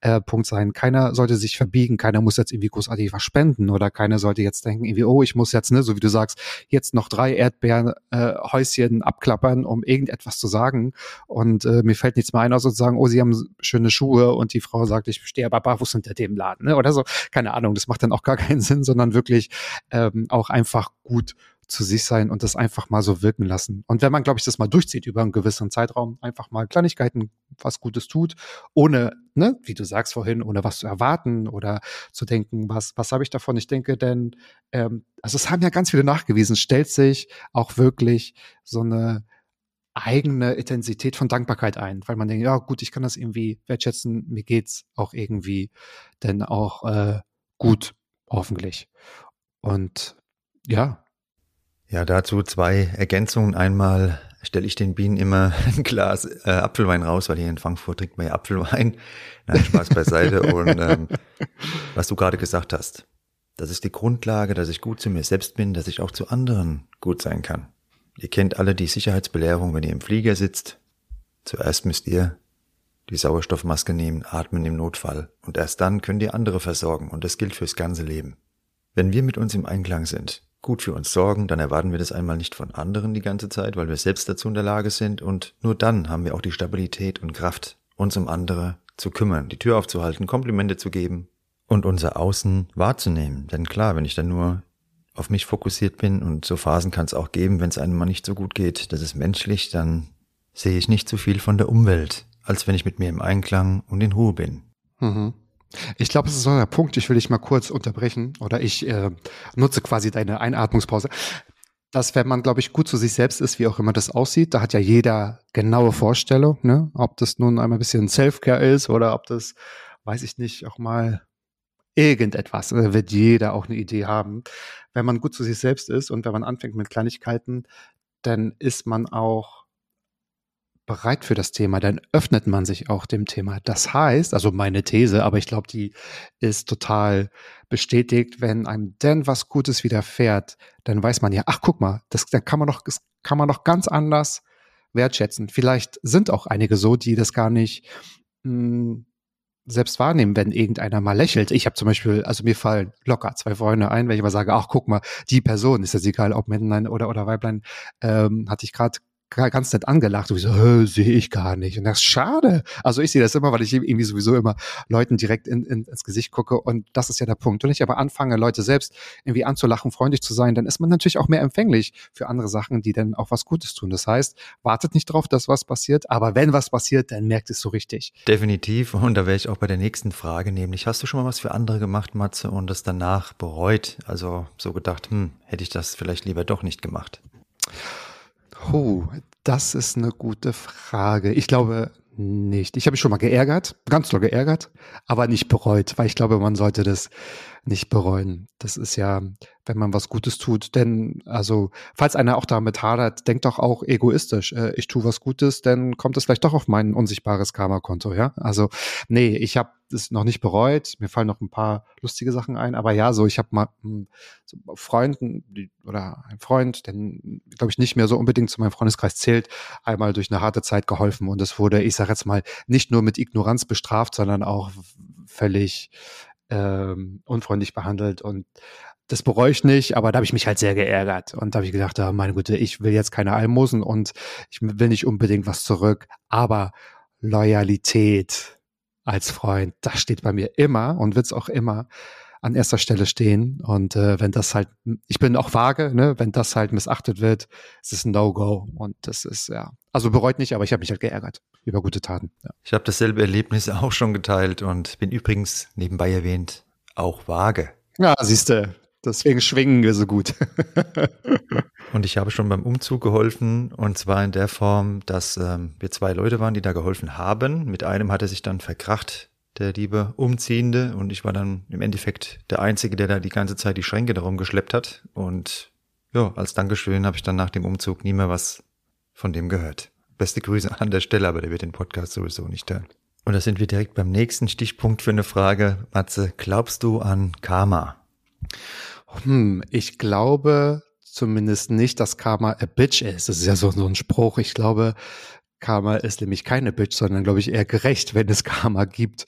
äh, Punkt sein. Keiner sollte sich verbiegen, keiner muss jetzt irgendwie großartig was spenden oder keiner sollte jetzt denken, irgendwie, oh, ich muss jetzt, ne, so wie du sagst, jetzt noch drei Erdbeerhäuschen äh, abklappern, um irgendetwas zu sagen. Und äh, mir fällt nichts mehr ein, außer zu sagen, oh, sie haben schöne Schuhe und die Frau sagt, ich stehe aber barfuß hinter dem Laden, ne? Oder so. Keine Ahnung, das macht dann auch gar keinen Sinn, sondern wirklich ähm, auch einfach gut zu sich sein und das einfach mal so wirken lassen. Und wenn man, glaube ich, das mal durchzieht über einen gewissen Zeitraum, einfach mal Kleinigkeiten, was Gutes tut, ohne, ne, wie du sagst vorhin, ohne was zu erwarten oder zu denken, was, was habe ich davon? Ich denke, denn, ähm, also es haben ja ganz viele nachgewiesen, stellt sich auch wirklich so eine eigene Intensität von Dankbarkeit ein, weil man denkt, ja gut, ich kann das irgendwie wertschätzen, mir geht's auch irgendwie denn auch äh, gut, hoffentlich. Und ja. Ja, dazu zwei Ergänzungen. Einmal stelle ich den Bienen immer ein Glas äh, Apfelwein raus, weil hier in Frankfurt trinkt man ja Apfelwein. Nein, Spaß beiseite. Und ähm, was du gerade gesagt hast, das ist die Grundlage, dass ich gut zu mir selbst bin, dass ich auch zu anderen gut sein kann. Ihr kennt alle die Sicherheitsbelehrung, wenn ihr im Flieger sitzt. Zuerst müsst ihr die Sauerstoffmaske nehmen, atmen im Notfall und erst dann könnt ihr andere versorgen und das gilt fürs ganze Leben. Wenn wir mit uns im Einklang sind, gut für uns sorgen, dann erwarten wir das einmal nicht von anderen die ganze Zeit, weil wir selbst dazu in der Lage sind und nur dann haben wir auch die Stabilität und Kraft, uns um andere zu kümmern, die Tür aufzuhalten, Komplimente zu geben und unser Außen wahrzunehmen. Denn klar, wenn ich dann nur auf mich fokussiert bin und so Phasen kann es auch geben, wenn es einem mal nicht so gut geht, das ist menschlich, dann sehe ich nicht so viel von der Umwelt, als wenn ich mit mir im Einklang und in Ruhe bin. Mhm. Ich glaube, es ist so ein Punkt, ich will dich mal kurz unterbrechen oder ich äh, nutze quasi deine Einatmungspause. Dass wenn man, glaube ich, gut zu sich selbst ist, wie auch immer das aussieht, da hat ja jeder genaue Vorstellung, ne? ob das nun einmal ein bisschen Self-Care ist oder ob das, weiß ich nicht, auch mal irgendetwas. Da wird jeder auch eine Idee haben. Wenn man gut zu sich selbst ist und wenn man anfängt mit Kleinigkeiten, dann ist man auch bereit für das Thema, dann öffnet man sich auch dem Thema. Das heißt, also meine These, aber ich glaube, die ist total bestätigt, wenn einem denn was Gutes widerfährt, dann weiß man ja, ach guck mal, das, dann kann man noch, das kann man noch ganz anders wertschätzen. Vielleicht sind auch einige so, die das gar nicht mh, hm, selbst wahrnehmen, wenn irgendeiner mal lächelt. Ich habe zum Beispiel, also mir fallen locker zwei Freunde ein, wenn ich mal sage, ach guck mal, die Person, ist das egal, ob Männlein oder, oder Weiblein, ähm, hatte ich gerade ganz nett angelacht, und ich so, sehe ich gar nicht. Und das ist schade. Also ich sehe das immer, weil ich irgendwie sowieso immer Leuten direkt in, in, ins Gesicht gucke und das ist ja der Punkt. Wenn ich aber anfange, Leute selbst irgendwie anzulachen, freundlich zu sein, dann ist man natürlich auch mehr empfänglich für andere Sachen, die dann auch was Gutes tun. Das heißt, wartet nicht drauf, dass was passiert, aber wenn was passiert, dann merkt es so richtig. Definitiv. Und da wäre ich auch bei der nächsten Frage, nämlich hast du schon mal was für andere gemacht, Matze, und das danach bereut? Also so gedacht, hm, hätte ich das vielleicht lieber doch nicht gemacht. Oh, das ist eine gute Frage. Ich glaube nicht. Ich habe mich schon mal geärgert, ganz doll geärgert, aber nicht bereut, weil ich glaube, man sollte das nicht bereuen. Das ist ja, wenn man was Gutes tut, denn also, falls einer auch damit hadert, denkt doch auch egoistisch, äh, ich tue was Gutes, dann kommt es vielleicht doch auf mein unsichtbares Karma-Konto, ja? Also, nee, ich habe es noch nicht bereut. Mir fallen noch ein paar lustige Sachen ein, aber ja, so ich habe mal hm, so Freunden die, oder ein Freund, den glaube ich nicht mehr so unbedingt zu meinem Freundeskreis zählt, einmal durch eine harte Zeit geholfen. Und es wurde, ich sage jetzt mal, nicht nur mit Ignoranz bestraft, sondern auch völlig ähm, unfreundlich behandelt. Und das bereue ich nicht, aber da habe ich mich halt sehr geärgert. Und da habe ich gedacht, ah, meine Güte, ich will jetzt keine Almosen und ich will nicht unbedingt was zurück, aber Loyalität als Freund, das steht bei mir immer und wird es auch immer an erster Stelle stehen. Und äh, wenn das halt, ich bin auch vage, ne, wenn das halt missachtet wird, ist es ein No-Go. Und das ist, ja, also bereut nicht, aber ich habe mich halt geärgert über gute Taten. Ja. Ich habe dasselbe Erlebnis auch schon geteilt und bin übrigens nebenbei erwähnt auch vage. Ja, siehst du, deswegen schwingen wir so gut. und ich habe schon beim Umzug geholfen und zwar in der Form, dass ähm, wir zwei Leute waren, die da geholfen haben. Mit einem hatte sich dann verkracht, der liebe Umziehende und ich war dann im Endeffekt der Einzige, der da die ganze Zeit die Schränke darum geschleppt hat und ja, als Dankeschön habe ich dann nach dem Umzug nie mehr was von dem gehört. Beste Grüße an der Stelle, aber der wird den Podcast sowieso nicht hören. Und da sind wir direkt beim nächsten Stichpunkt für eine Frage. Matze, glaubst du an Karma? Hm, ich glaube zumindest nicht, dass Karma a bitch ist. Das ist ja so, so ein Spruch. Ich glaube, Karma ist nämlich keine Bitch, sondern glaube ich eher gerecht, wenn es Karma gibt.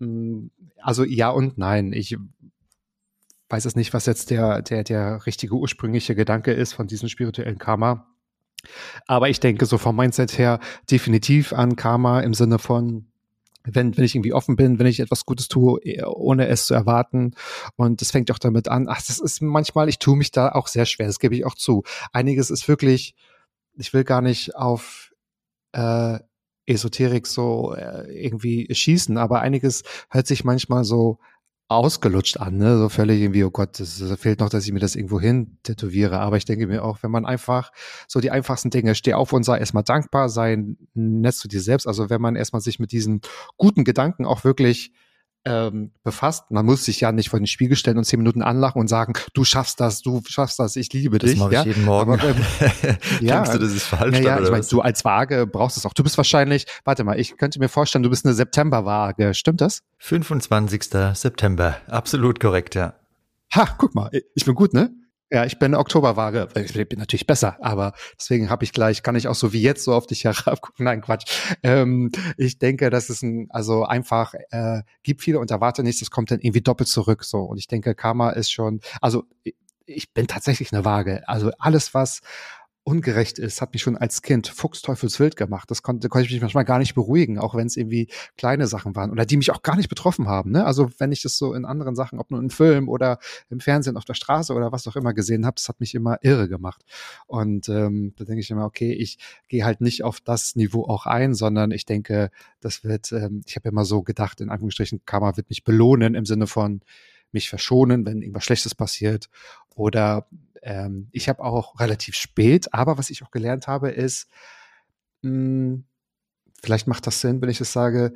Hm, also ja und nein. Ich weiß es nicht, was jetzt der, der, der richtige ursprüngliche Gedanke ist von diesem spirituellen Karma. Aber ich denke so vom Mindset her definitiv an Karma im Sinne von, wenn, wenn ich irgendwie offen bin, wenn ich etwas Gutes tue, eh, ohne es zu erwarten. Und das fängt auch damit an. Ach, das ist manchmal, ich tue mich da auch sehr schwer, das gebe ich auch zu. Einiges ist wirklich, ich will gar nicht auf äh, Esoterik so äh, irgendwie schießen, aber einiges hört sich manchmal so ausgelutscht an, ne? So völlig irgendwie, oh Gott, es fehlt noch, dass ich mir das irgendwo hin tätowiere. Aber ich denke mir auch, wenn man einfach so die einfachsten Dinge, steh auf und sei erstmal dankbar, sei nett zu dir selbst. Also wenn man erstmal sich mit diesen guten Gedanken auch wirklich ähm, befasst. Man muss sich ja nicht vor den Spiegel stellen und zehn Minuten anlachen und sagen, du schaffst das, du schaffst das, ich liebe das dich. Das mache ja? ich jeden Morgen. Aber, ähm, ja, du, das ist falsch? Ja, ja ich meine, du als Waage brauchst es auch. Du bist wahrscheinlich, warte mal, ich könnte mir vorstellen, du bist eine Septemberwaage. Stimmt das? 25. September. Absolut korrekt, ja. Ha, guck mal, ich bin gut, ne? Ja, ich bin Oktoberwaage. Ich bin natürlich besser, aber deswegen habe ich gleich, kann ich auch so wie jetzt so auf dich herabgucken. Nein, Quatsch. Ähm, ich denke, dass es ein, also einfach äh, gibt viele und erwarte nichts, das kommt dann irgendwie doppelt zurück. So. Und ich denke, Karma ist schon, also ich bin tatsächlich eine Waage. Also alles, was ungerecht ist, hat mich schon als Kind fuchsteufelswild gemacht. Das konnte, konnte ich mich manchmal gar nicht beruhigen, auch wenn es irgendwie kleine Sachen waren oder die mich auch gar nicht betroffen haben. Ne? Also wenn ich das so in anderen Sachen, ob nur im Film oder im Fernsehen auf der Straße oder was auch immer gesehen habe, das hat mich immer irre gemacht. Und ähm, da denke ich immer, okay, ich gehe halt nicht auf das Niveau auch ein, sondern ich denke, das wird, ähm, ich habe immer so gedacht, in Anführungsstrichen, Karma wird mich belohnen im Sinne von mich verschonen, wenn irgendwas Schlechtes passiert oder ähm, ich habe auch relativ spät, aber was ich auch gelernt habe, ist, mh, hm, vielleicht macht das Sinn, wenn ich es sage,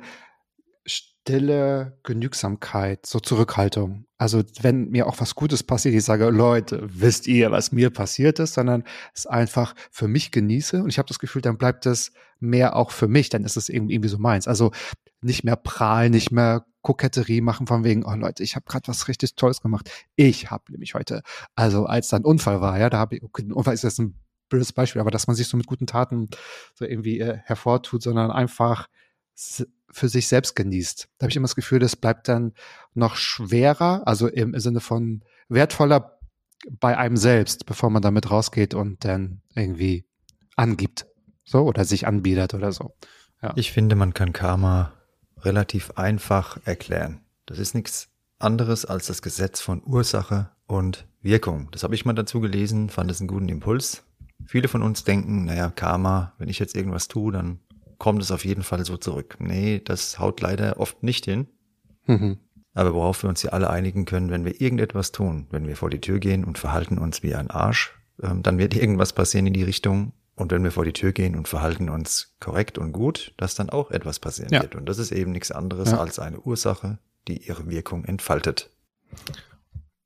stille Genügsamkeit, so Zurückhaltung. Also wenn mir auch was Gutes passiert, ich sage, Leute, wisst ihr, was mir passiert ist, sondern es einfach für mich genieße und ich habe das Gefühl, dann bleibt es mehr auch für mich, dann ist es irgendwie so meins. Also nicht mehr prahlen, nicht mehr Koketterie machen von wegen, oh Leute, ich habe gerade was richtig Tolles gemacht. Ich habe nämlich heute, also als dann Unfall war, ja, da habe ich, okay, Unfall ist jetzt ein blödes Beispiel, aber dass man sich so mit guten Taten so irgendwie äh, hervortut, sondern einfach für sich selbst genießt. Da habe ich immer das Gefühl, das bleibt dann noch schwerer, also im, im Sinne von wertvoller bei einem selbst, bevor man damit rausgeht und dann irgendwie angibt. So, oder sich anbietet oder so. Ja. Ich finde, man kann Karma relativ einfach erklären. Das ist nichts anderes als das Gesetz von Ursache und Wirkung. Das habe ich mal dazu gelesen, fand es einen guten Impuls. Viele von uns denken, naja, Karma, wenn ich jetzt irgendwas tue, dann kommt es auf jeden Fall so zurück. Nee, das haut leider oft nicht hin. Mhm. Aber worauf wir uns ja alle einigen können, wenn wir irgendetwas tun, wenn wir vor die Tür gehen und verhalten uns wie ein Arsch, ähm, dann wird irgendwas passieren in die Richtung. Und wenn wir vor die Tür gehen und verhalten uns korrekt und gut, dass dann auch etwas passieren ja. wird. Und das ist eben nichts anderes ja. als eine Ursache, die ihre Wirkung entfaltet.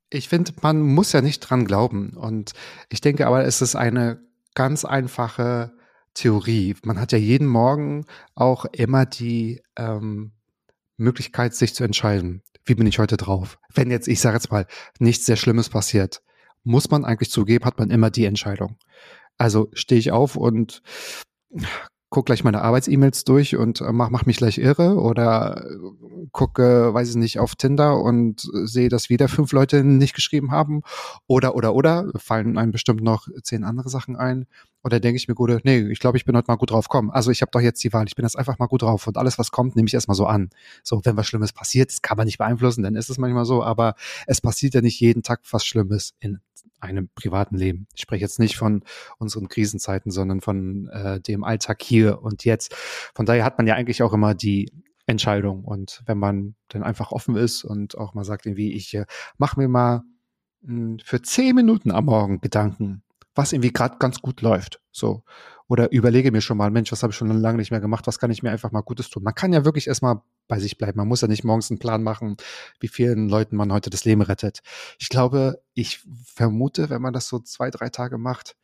Ich finde, man muss ja nicht dran glauben. Und ich denke aber, es ist eine ganz einfache Theorie. Man hat ja jeden Morgen auch immer die ähm, Möglichkeit, sich zu entscheiden. Wie bin ich heute drauf? Wenn jetzt, ich sage jetzt mal, nichts sehr Schlimmes passiert, muss man eigentlich zugeben, hat man immer die Entscheidung. Also stehe ich auf und guck gleich meine Arbeits-E-Mails durch und äh, mach, mach mich gleich irre oder äh, gucke, weiß ich nicht, auf Tinder und sehe, dass wieder fünf Leute nicht geschrieben haben oder, oder, oder, fallen einem bestimmt noch zehn andere Sachen ein. Oder denke ich mir, gut, nee, ich glaube, ich bin heute mal gut drauf kommen. Also ich habe doch jetzt die Wahl, ich bin jetzt einfach mal gut drauf und alles, was kommt, nehme ich erstmal so an. So, wenn was Schlimmes passiert, das kann man nicht beeinflussen, dann ist es manchmal so, aber es passiert ja nicht jeden Tag was Schlimmes in einem privaten Leben. Ich spreche jetzt nicht von unseren Krisenzeiten, sondern von äh, dem Alltag hier und jetzt. Von daher hat man ja eigentlich auch immer die Entscheidung. Und wenn man dann einfach offen ist und auch mal sagt, irgendwie, ich äh, mache mir mal mh, hm, für zehn Minuten am Morgen Gedanken, was irgendwie gerade ganz gut läuft. So. Oder überlege mir schon mal, Mensch, was habe ich schon lange nicht mehr gemacht, was kann ich mir einfach mal Gutes tun. Man kann ja wirklich erstmal bei sich bleiben. Man muss ja nicht morgens einen Plan machen, wie vielen Leuten man heute das Leben rettet. Ich glaube, ich vermute, wenn man das so zwei, drei Tage macht,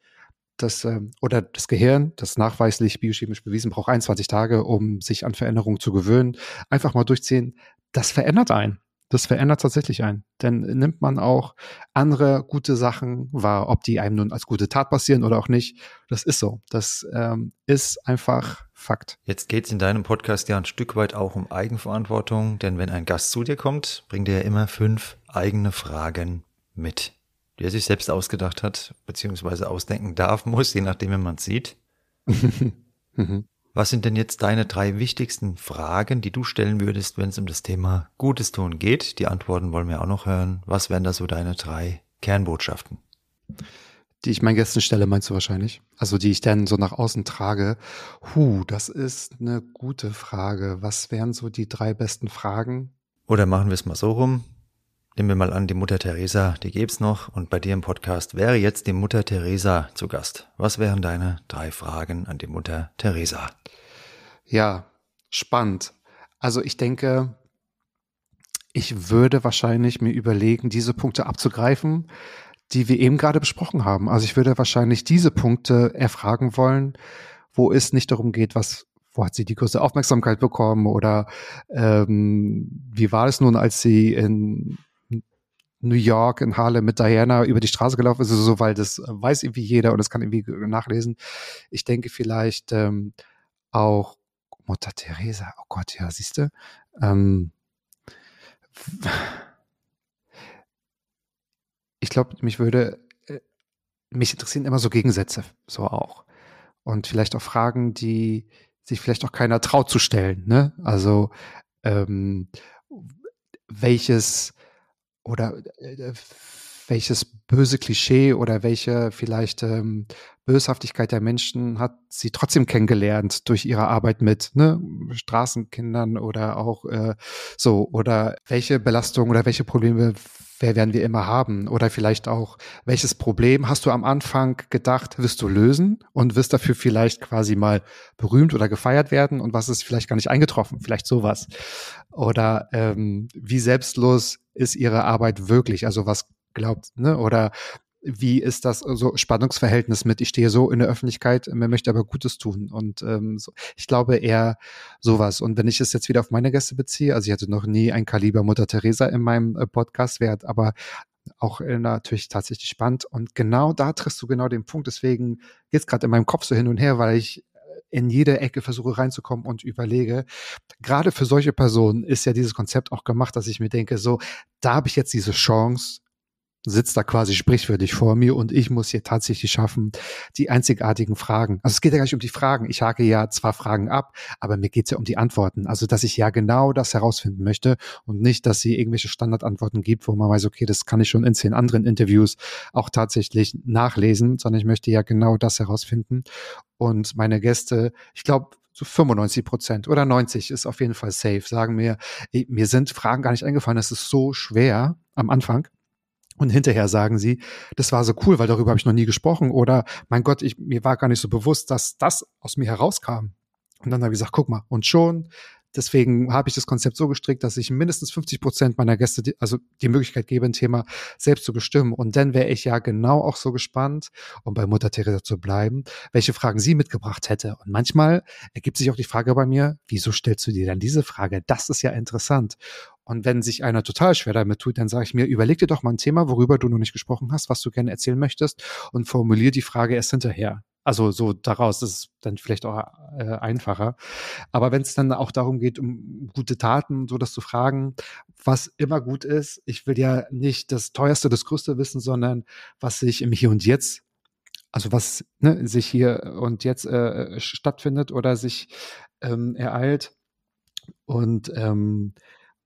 das, ähm, oder das Gehirn, das nachweislich biochemisch bewiesen, braucht 21 Tage, um sich an Veränderungen zu gewöhnen. Einfach mal durchziehen. Das verändert einen. Das verändert tatsächlich einen. Denn nimmt man auch andere gute Sachen wahr, ob die einem nun als gute Tat passieren oder auch nicht. Das ist so. Das ähm, ist einfach Fakt. Jetzt geht es in deinem Podcast ja ein Stück weit auch um Eigenverantwortung, denn wenn ein Gast zu dir kommt, bringt er ja immer fünf eigene Fragen mit, die er sich selbst ausgedacht hat, beziehungsweise ausdenken darf, muss, je nachdem, wie man sieht. Was sind denn jetzt deine drei wichtigsten Fragen, die du stellen würdest, wenn es um das Thema Gutes tun geht? Die Antworten wollen wir auch noch hören. Was wären da so deine drei Kernbotschaften? Die ich meinen Gästen stelle, meinst du wahrscheinlich? Also die ich dann so nach außen trage. Huh, das ist eine gute Frage. Was wären so die drei besten Fragen? Oder machen wir es mal so rum. Nehmen wir mal an, die Mutter Teresa, die gäb's noch und bei dir im Podcast wäre jetzt die Mutter Teresa zu Gast. Was wären deine drei Fragen an die Mutter Teresa? Ja, spannend. Also ich denke, ich würde wahrscheinlich mir überlegen, diese Punkte abzugreifen, die wir eben gerade besprochen haben. Also ich würde wahrscheinlich diese Punkte erfragen wollen, wo es nicht darum geht, was wo hat sie die größte Aufmerksamkeit bekommen oder ähm, wie war es nun, als sie in New York in Harlem mit Diana über die Straße gelaufen ist, so, weil das weiß irgendwie jeder und das kann irgendwie nachlesen. Ich denke vielleicht ähm, auch Mutter Teresa, oh Gott, ja, siehst du. Ähm, ich glaube, mich würde, äh, mich interessieren immer so Gegensätze, so auch. Und vielleicht auch Fragen, die sich vielleicht auch keiner traut zu stellen. Ne? Also ähm, welches oder äh, welches böse Klischee oder welche vielleicht ähm, Böshaftigkeit der Menschen hat sie trotzdem kennengelernt durch ihre Arbeit mit ne, Straßenkindern oder auch äh, so oder welche Belastung oder welche Probleme wer werden wir immer haben oder vielleicht auch welches Problem hast du am Anfang gedacht wirst du lösen und wirst dafür vielleicht quasi mal berühmt oder gefeiert werden und was ist vielleicht gar nicht eingetroffen vielleicht sowas oder ähm, wie selbstlos ist ihre Arbeit wirklich? Also was glaubt, ne? Oder wie ist das so Spannungsverhältnis mit, ich stehe so in der Öffentlichkeit, man möchte aber Gutes tun. Und ähm, so, ich glaube eher sowas. Und wenn ich es jetzt wieder auf meine Gäste beziehe, also ich hatte noch nie ein Kaliber Mutter Teresa in meinem äh, Podcast wert, aber auch äh, natürlich tatsächlich spannend. Und genau da triffst du genau den Punkt. Deswegen geht es gerade in meinem Kopf so hin und her, weil ich in jede Ecke versuche reinzukommen und überlege, gerade für solche Personen ist ja dieses Konzept auch gemacht, dass ich mir denke, so, da habe ich jetzt diese Chance, sitzt da quasi sprichwörtlich vor mir und ich muss hier tatsächlich schaffen, die einzigartigen Fragen. Also es geht ja gar nicht um die Fragen. Ich hake ja zwar Fragen ab, aber mir geht's ja um die Antworten. Also dass ich ja genau das herausfinden möchte und nicht, dass sie irgendwelche Standardantworten gibt, wo man weiß, okay, das kann ich schon in zehn anderen Interviews auch tatsächlich nachlesen, sondern ich möchte ja genau das herausfinden. Und meine Gäste, ich glaube, so 95 Prozent oder 90 ist auf jeden Fall safe, sagen mir, mir sind Fragen gar nicht eingefallen, das ist so schwer am Anfang. Und hinterher sagen sie, das war so cool, weil darüber habe ich noch nie gesprochen. Oder mein Gott, ich, mir war gar nicht so bewusst, dass das aus mir herauskam. Und dann habe ich gesagt, guck mal, und schon Deswegen habe ich das Konzept so gestrickt, dass ich mindestens 50 Prozent meiner Gäste, die, also die Möglichkeit gebe, ein Thema selbst zu bestimmen. Und dann wäre ich ja genau auch so gespannt, um bei Mutter Teresa zu bleiben, welche Fragen sie mitgebracht hätte. Und manchmal ergibt sich auch die Frage bei mir, wieso stellst du dir dann diese Frage? Das ist ja interessant. Und wenn sich einer total schwer damit tut, dann sage ich mir, überleg dir doch mal ein Thema, worüber du noch nicht gesprochen hast, was du gerne erzählen möchtest und formulier die Frage erst hinterher. Also so daraus ist es dann vielleicht auch äh, einfacher. Aber wenn es dann auch darum geht, um gute Taten, so das zu fragen, was immer gut ist, ich will ja nicht das teuerste, das größte wissen, sondern was sich im Hier und Jetzt, also was ne, sich hier und jetzt äh, stattfindet oder sich ähm, ereilt und ähm,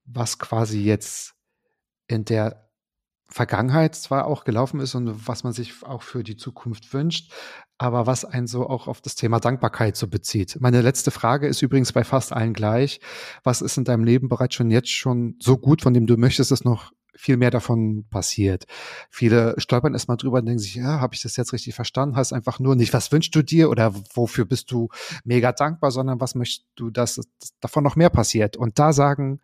was quasi jetzt in der Vergangenheit zwar auch gelaufen ist und was man sich auch für die Zukunft wünscht, aber was einen so auch auf das Thema Dankbarkeit so bezieht. Meine letzte Frage ist übrigens bei fast allen gleich. Was ist in deinem Leben bereits schon jetzt schon so gut, von dem du möchtest, dass noch viel mehr davon passiert. Viele stolpern erstmal drüber und denken sich, ja, habe ich das jetzt richtig verstanden? Heißt einfach nur nicht, was wünschst du dir oder wofür bist du mega dankbar, sondern was möchtest du, dass davon noch mehr passiert? Und da sagen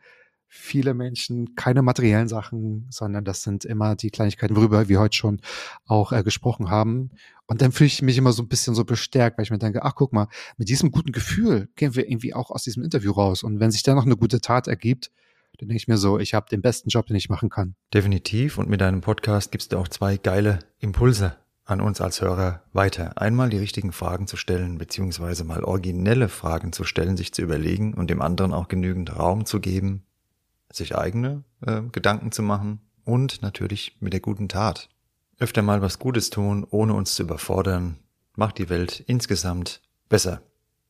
viele Menschen keine materiellen Sachen, sondern das sind immer die Kleinigkeiten, worüber wir heute schon auch äh, gesprochen haben. Und dann fühle ich mich immer so ein bisschen so bestärkt, weil ich mir denke, ach guck mal, mit diesem guten Gefühl gehen wir irgendwie auch aus diesem Interview raus. Und wenn sich da noch eine gute Tat ergibt, dann denke ich mir so, ich habe den besten Job, den ich machen kann. Definitiv. Und mit deinem Podcast gibst du auch zwei geile Impulse an uns als Hörer weiter. Einmal die richtigen Fragen zu stellen, beziehungsweise mal originelle Fragen zu stellen, sich zu überlegen und dem anderen auch genügend Raum zu geben, sich eigene äh, Gedanken zu machen und natürlich mit der guten Tat. Öfter mal was Gutes tun, ohne uns zu überfordern, macht die Welt insgesamt besser.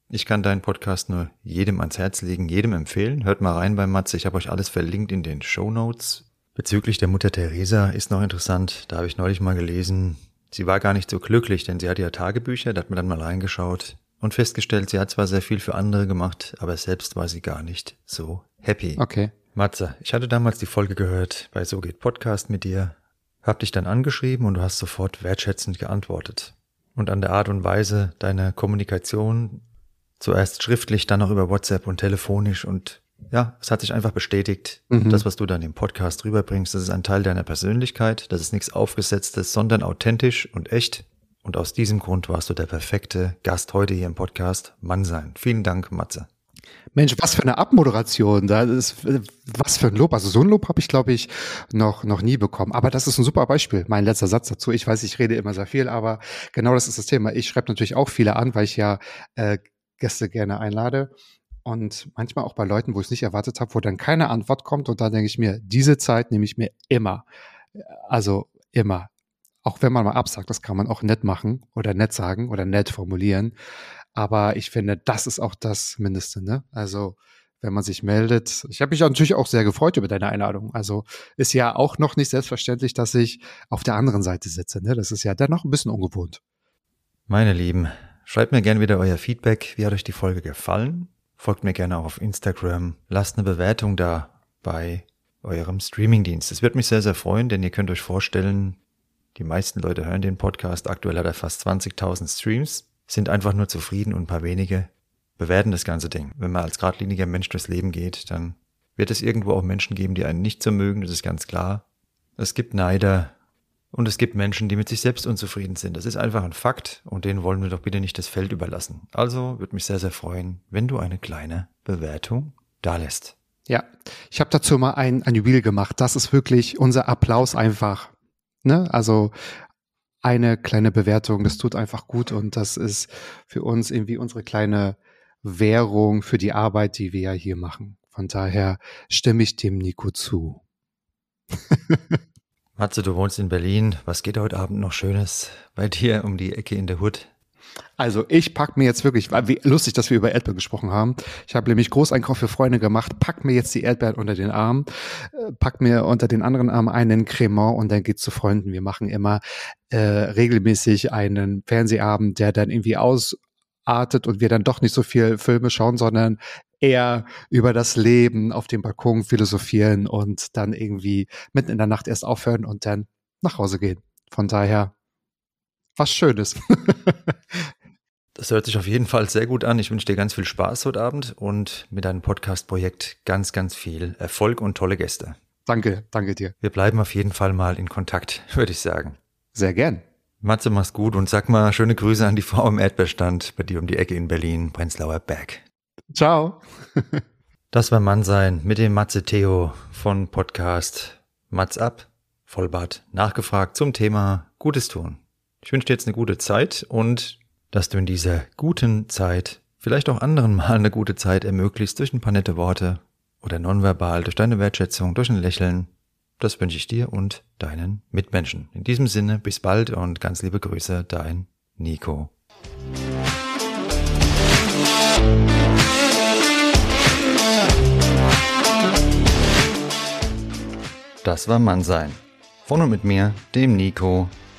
Ich kann deinen Podcast nur jedem ans Herz legen, jedem empfehlen. Hört mal rein bei Matze, ich habe euch alles verlinkt in den Show Notes. Bezüglich der Mutter Teresa ist noch interessant, da habe ich neulich mal gelesen, sie war gar nicht so glücklich, denn sie hatte ja Tagebücher, da hat man dann mal reingeschaut und festgestellt, sie hat zwar sehr viel für andere gemacht, aber selbst war sie gar nicht so happy. Okay. Matze, ich hatte damals die Folge gehört bei So geht Podcast mit dir, hab dich dann angeschrieben und du hast sofort wertschätzend geantwortet. Und an der Art und Weise deiner Kommunikation, zuerst schriftlich, dann auch über WhatsApp und telefonisch und ja, es hat sich einfach bestätigt, mhm. das, was du dann im Podcast rüberbringst, das ist ein Teil deiner Persönlichkeit, das ist nichts Aufgesetztes, sondern authentisch und echt. Und aus diesem Grund warst du der perfekte Gast heute hier im Podcast Mann sein. Vielen Dank, Matze. Mensch, was für eine Abmoderation. Da ist, was für ein Lob. Also so ein Lob habe ich, glaube ich, noch, noch nie bekommen. Aber das ist ein super Beispiel. Mein letzter Satz dazu. Ich weiß, ich rede immer sehr viel, aber genau das ist das Thema. Ich schreibe natürlich auch viele an, weil ich ja äh, Gäste gerne einlade. Und manchmal auch bei Leuten, wo ich es nicht erwartet habe, wo dann keine Antwort kommt. Und da denke ich mir, diese Zeit nehme ich mir immer. Also immer. Auch wenn man mal absagt, das kann man auch nett machen oder nett sagen oder nett formulieren. Aber ich finde, das ist auch das Mindeste. Ne? Also wenn man sich meldet. Ich habe mich natürlich auch sehr gefreut über deine Einladung. Also ist ja auch noch nicht selbstverständlich, dass ich auf der anderen Seite sitze. Ne? Das ist ja dennoch ein bisschen ungewohnt. Meine Lieben, schreibt mir gerne wieder euer Feedback. Wie hat euch die Folge gefallen? Folgt mir gerne auch auf Instagram. Lasst eine Bewertung da bei eurem Streamingdienst. Es wird mich sehr, sehr freuen, denn ihr könnt euch vorstellen, die meisten Leute hören den Podcast. Aktuell hat er fast 20.000 Streams sind einfach nur zufrieden und ein paar wenige bewerten das ganze Ding. Wenn man als geradliniger Mensch durchs Leben geht, dann wird es irgendwo auch Menschen geben, die einen nicht so mögen, das ist ganz klar. Es gibt Neider und es gibt Menschen, die mit sich selbst unzufrieden sind. Das ist einfach ein Fakt und denen wollen wir doch bitte nicht das Feld überlassen. Also würde mich sehr, sehr freuen, wenn du eine kleine Bewertung da lässt. Ja, ich habe dazu mal ein, ein Jubil gemacht. Das ist wirklich unser Applaus einfach. Ne? Also eine kleine Bewertung. Das tut einfach gut und das ist für uns irgendwie unsere kleine Währung für die Arbeit, die wir ja hier machen. Von daher stimme ich dem Nico zu. Matze, du wohnst in Berlin. Was geht heute Abend noch Schönes bei dir um die Ecke in der Hut? Also ich pack mir jetzt wirklich, wie lustig, dass wir über Erdbeeren gesprochen haben. Ich habe nämlich Großeinkauf für Freunde gemacht, pack mir jetzt die Erdbeeren unter den Arm, äh, pack mir unter den anderen Arm einen Cremant und dann geht's zu Freunden. Wir machen immer äh, regelmäßig einen Fernsehabend, der dann irgendwie ausartet und wir dann doch nicht so viel Filme schauen, sondern eher über das Leben auf dem Balkon philosophieren und dann irgendwie mitten in der Nacht erst aufhören und dann nach Hause gehen. Von daher was Schönes. Das hört sich auf jeden Fall sehr gut an. Ich wünsche dir ganz viel Spaß heute Abend und mit deinem Podcast-Projekt ganz, ganz viel Erfolg und tolle Gäste. Danke, danke dir. Wir bleiben auf jeden Fall mal in Kontakt, würde ich sagen. Sehr gern. Matze, mach's gut und sag mal schöne Grüße an die Frau im Erdbeerstand bei dir um die Ecke in Berlin, Prenzlauer Berg. Ciao. das war Mannsein mit dem Matze Theo von Podcast Matz ab, Vollbart, nachgefragt zum Thema Gutes tun. Ich wünsche dir jetzt eine gute Zeit und dass du in dieser guten Zeit vielleicht auch anderen mal eine gute Zeit ermöglicht durch ein paar nette Worte oder nonverbal, durch deine Wertschätzung, durch ein Lächeln. Das wünsche ich dir und deinen Mitmenschen. In diesem Sinne, bis bald und ganz liebe Grüße, dein Nico. Das war Mannsein. Von und mit mir, dem Nico.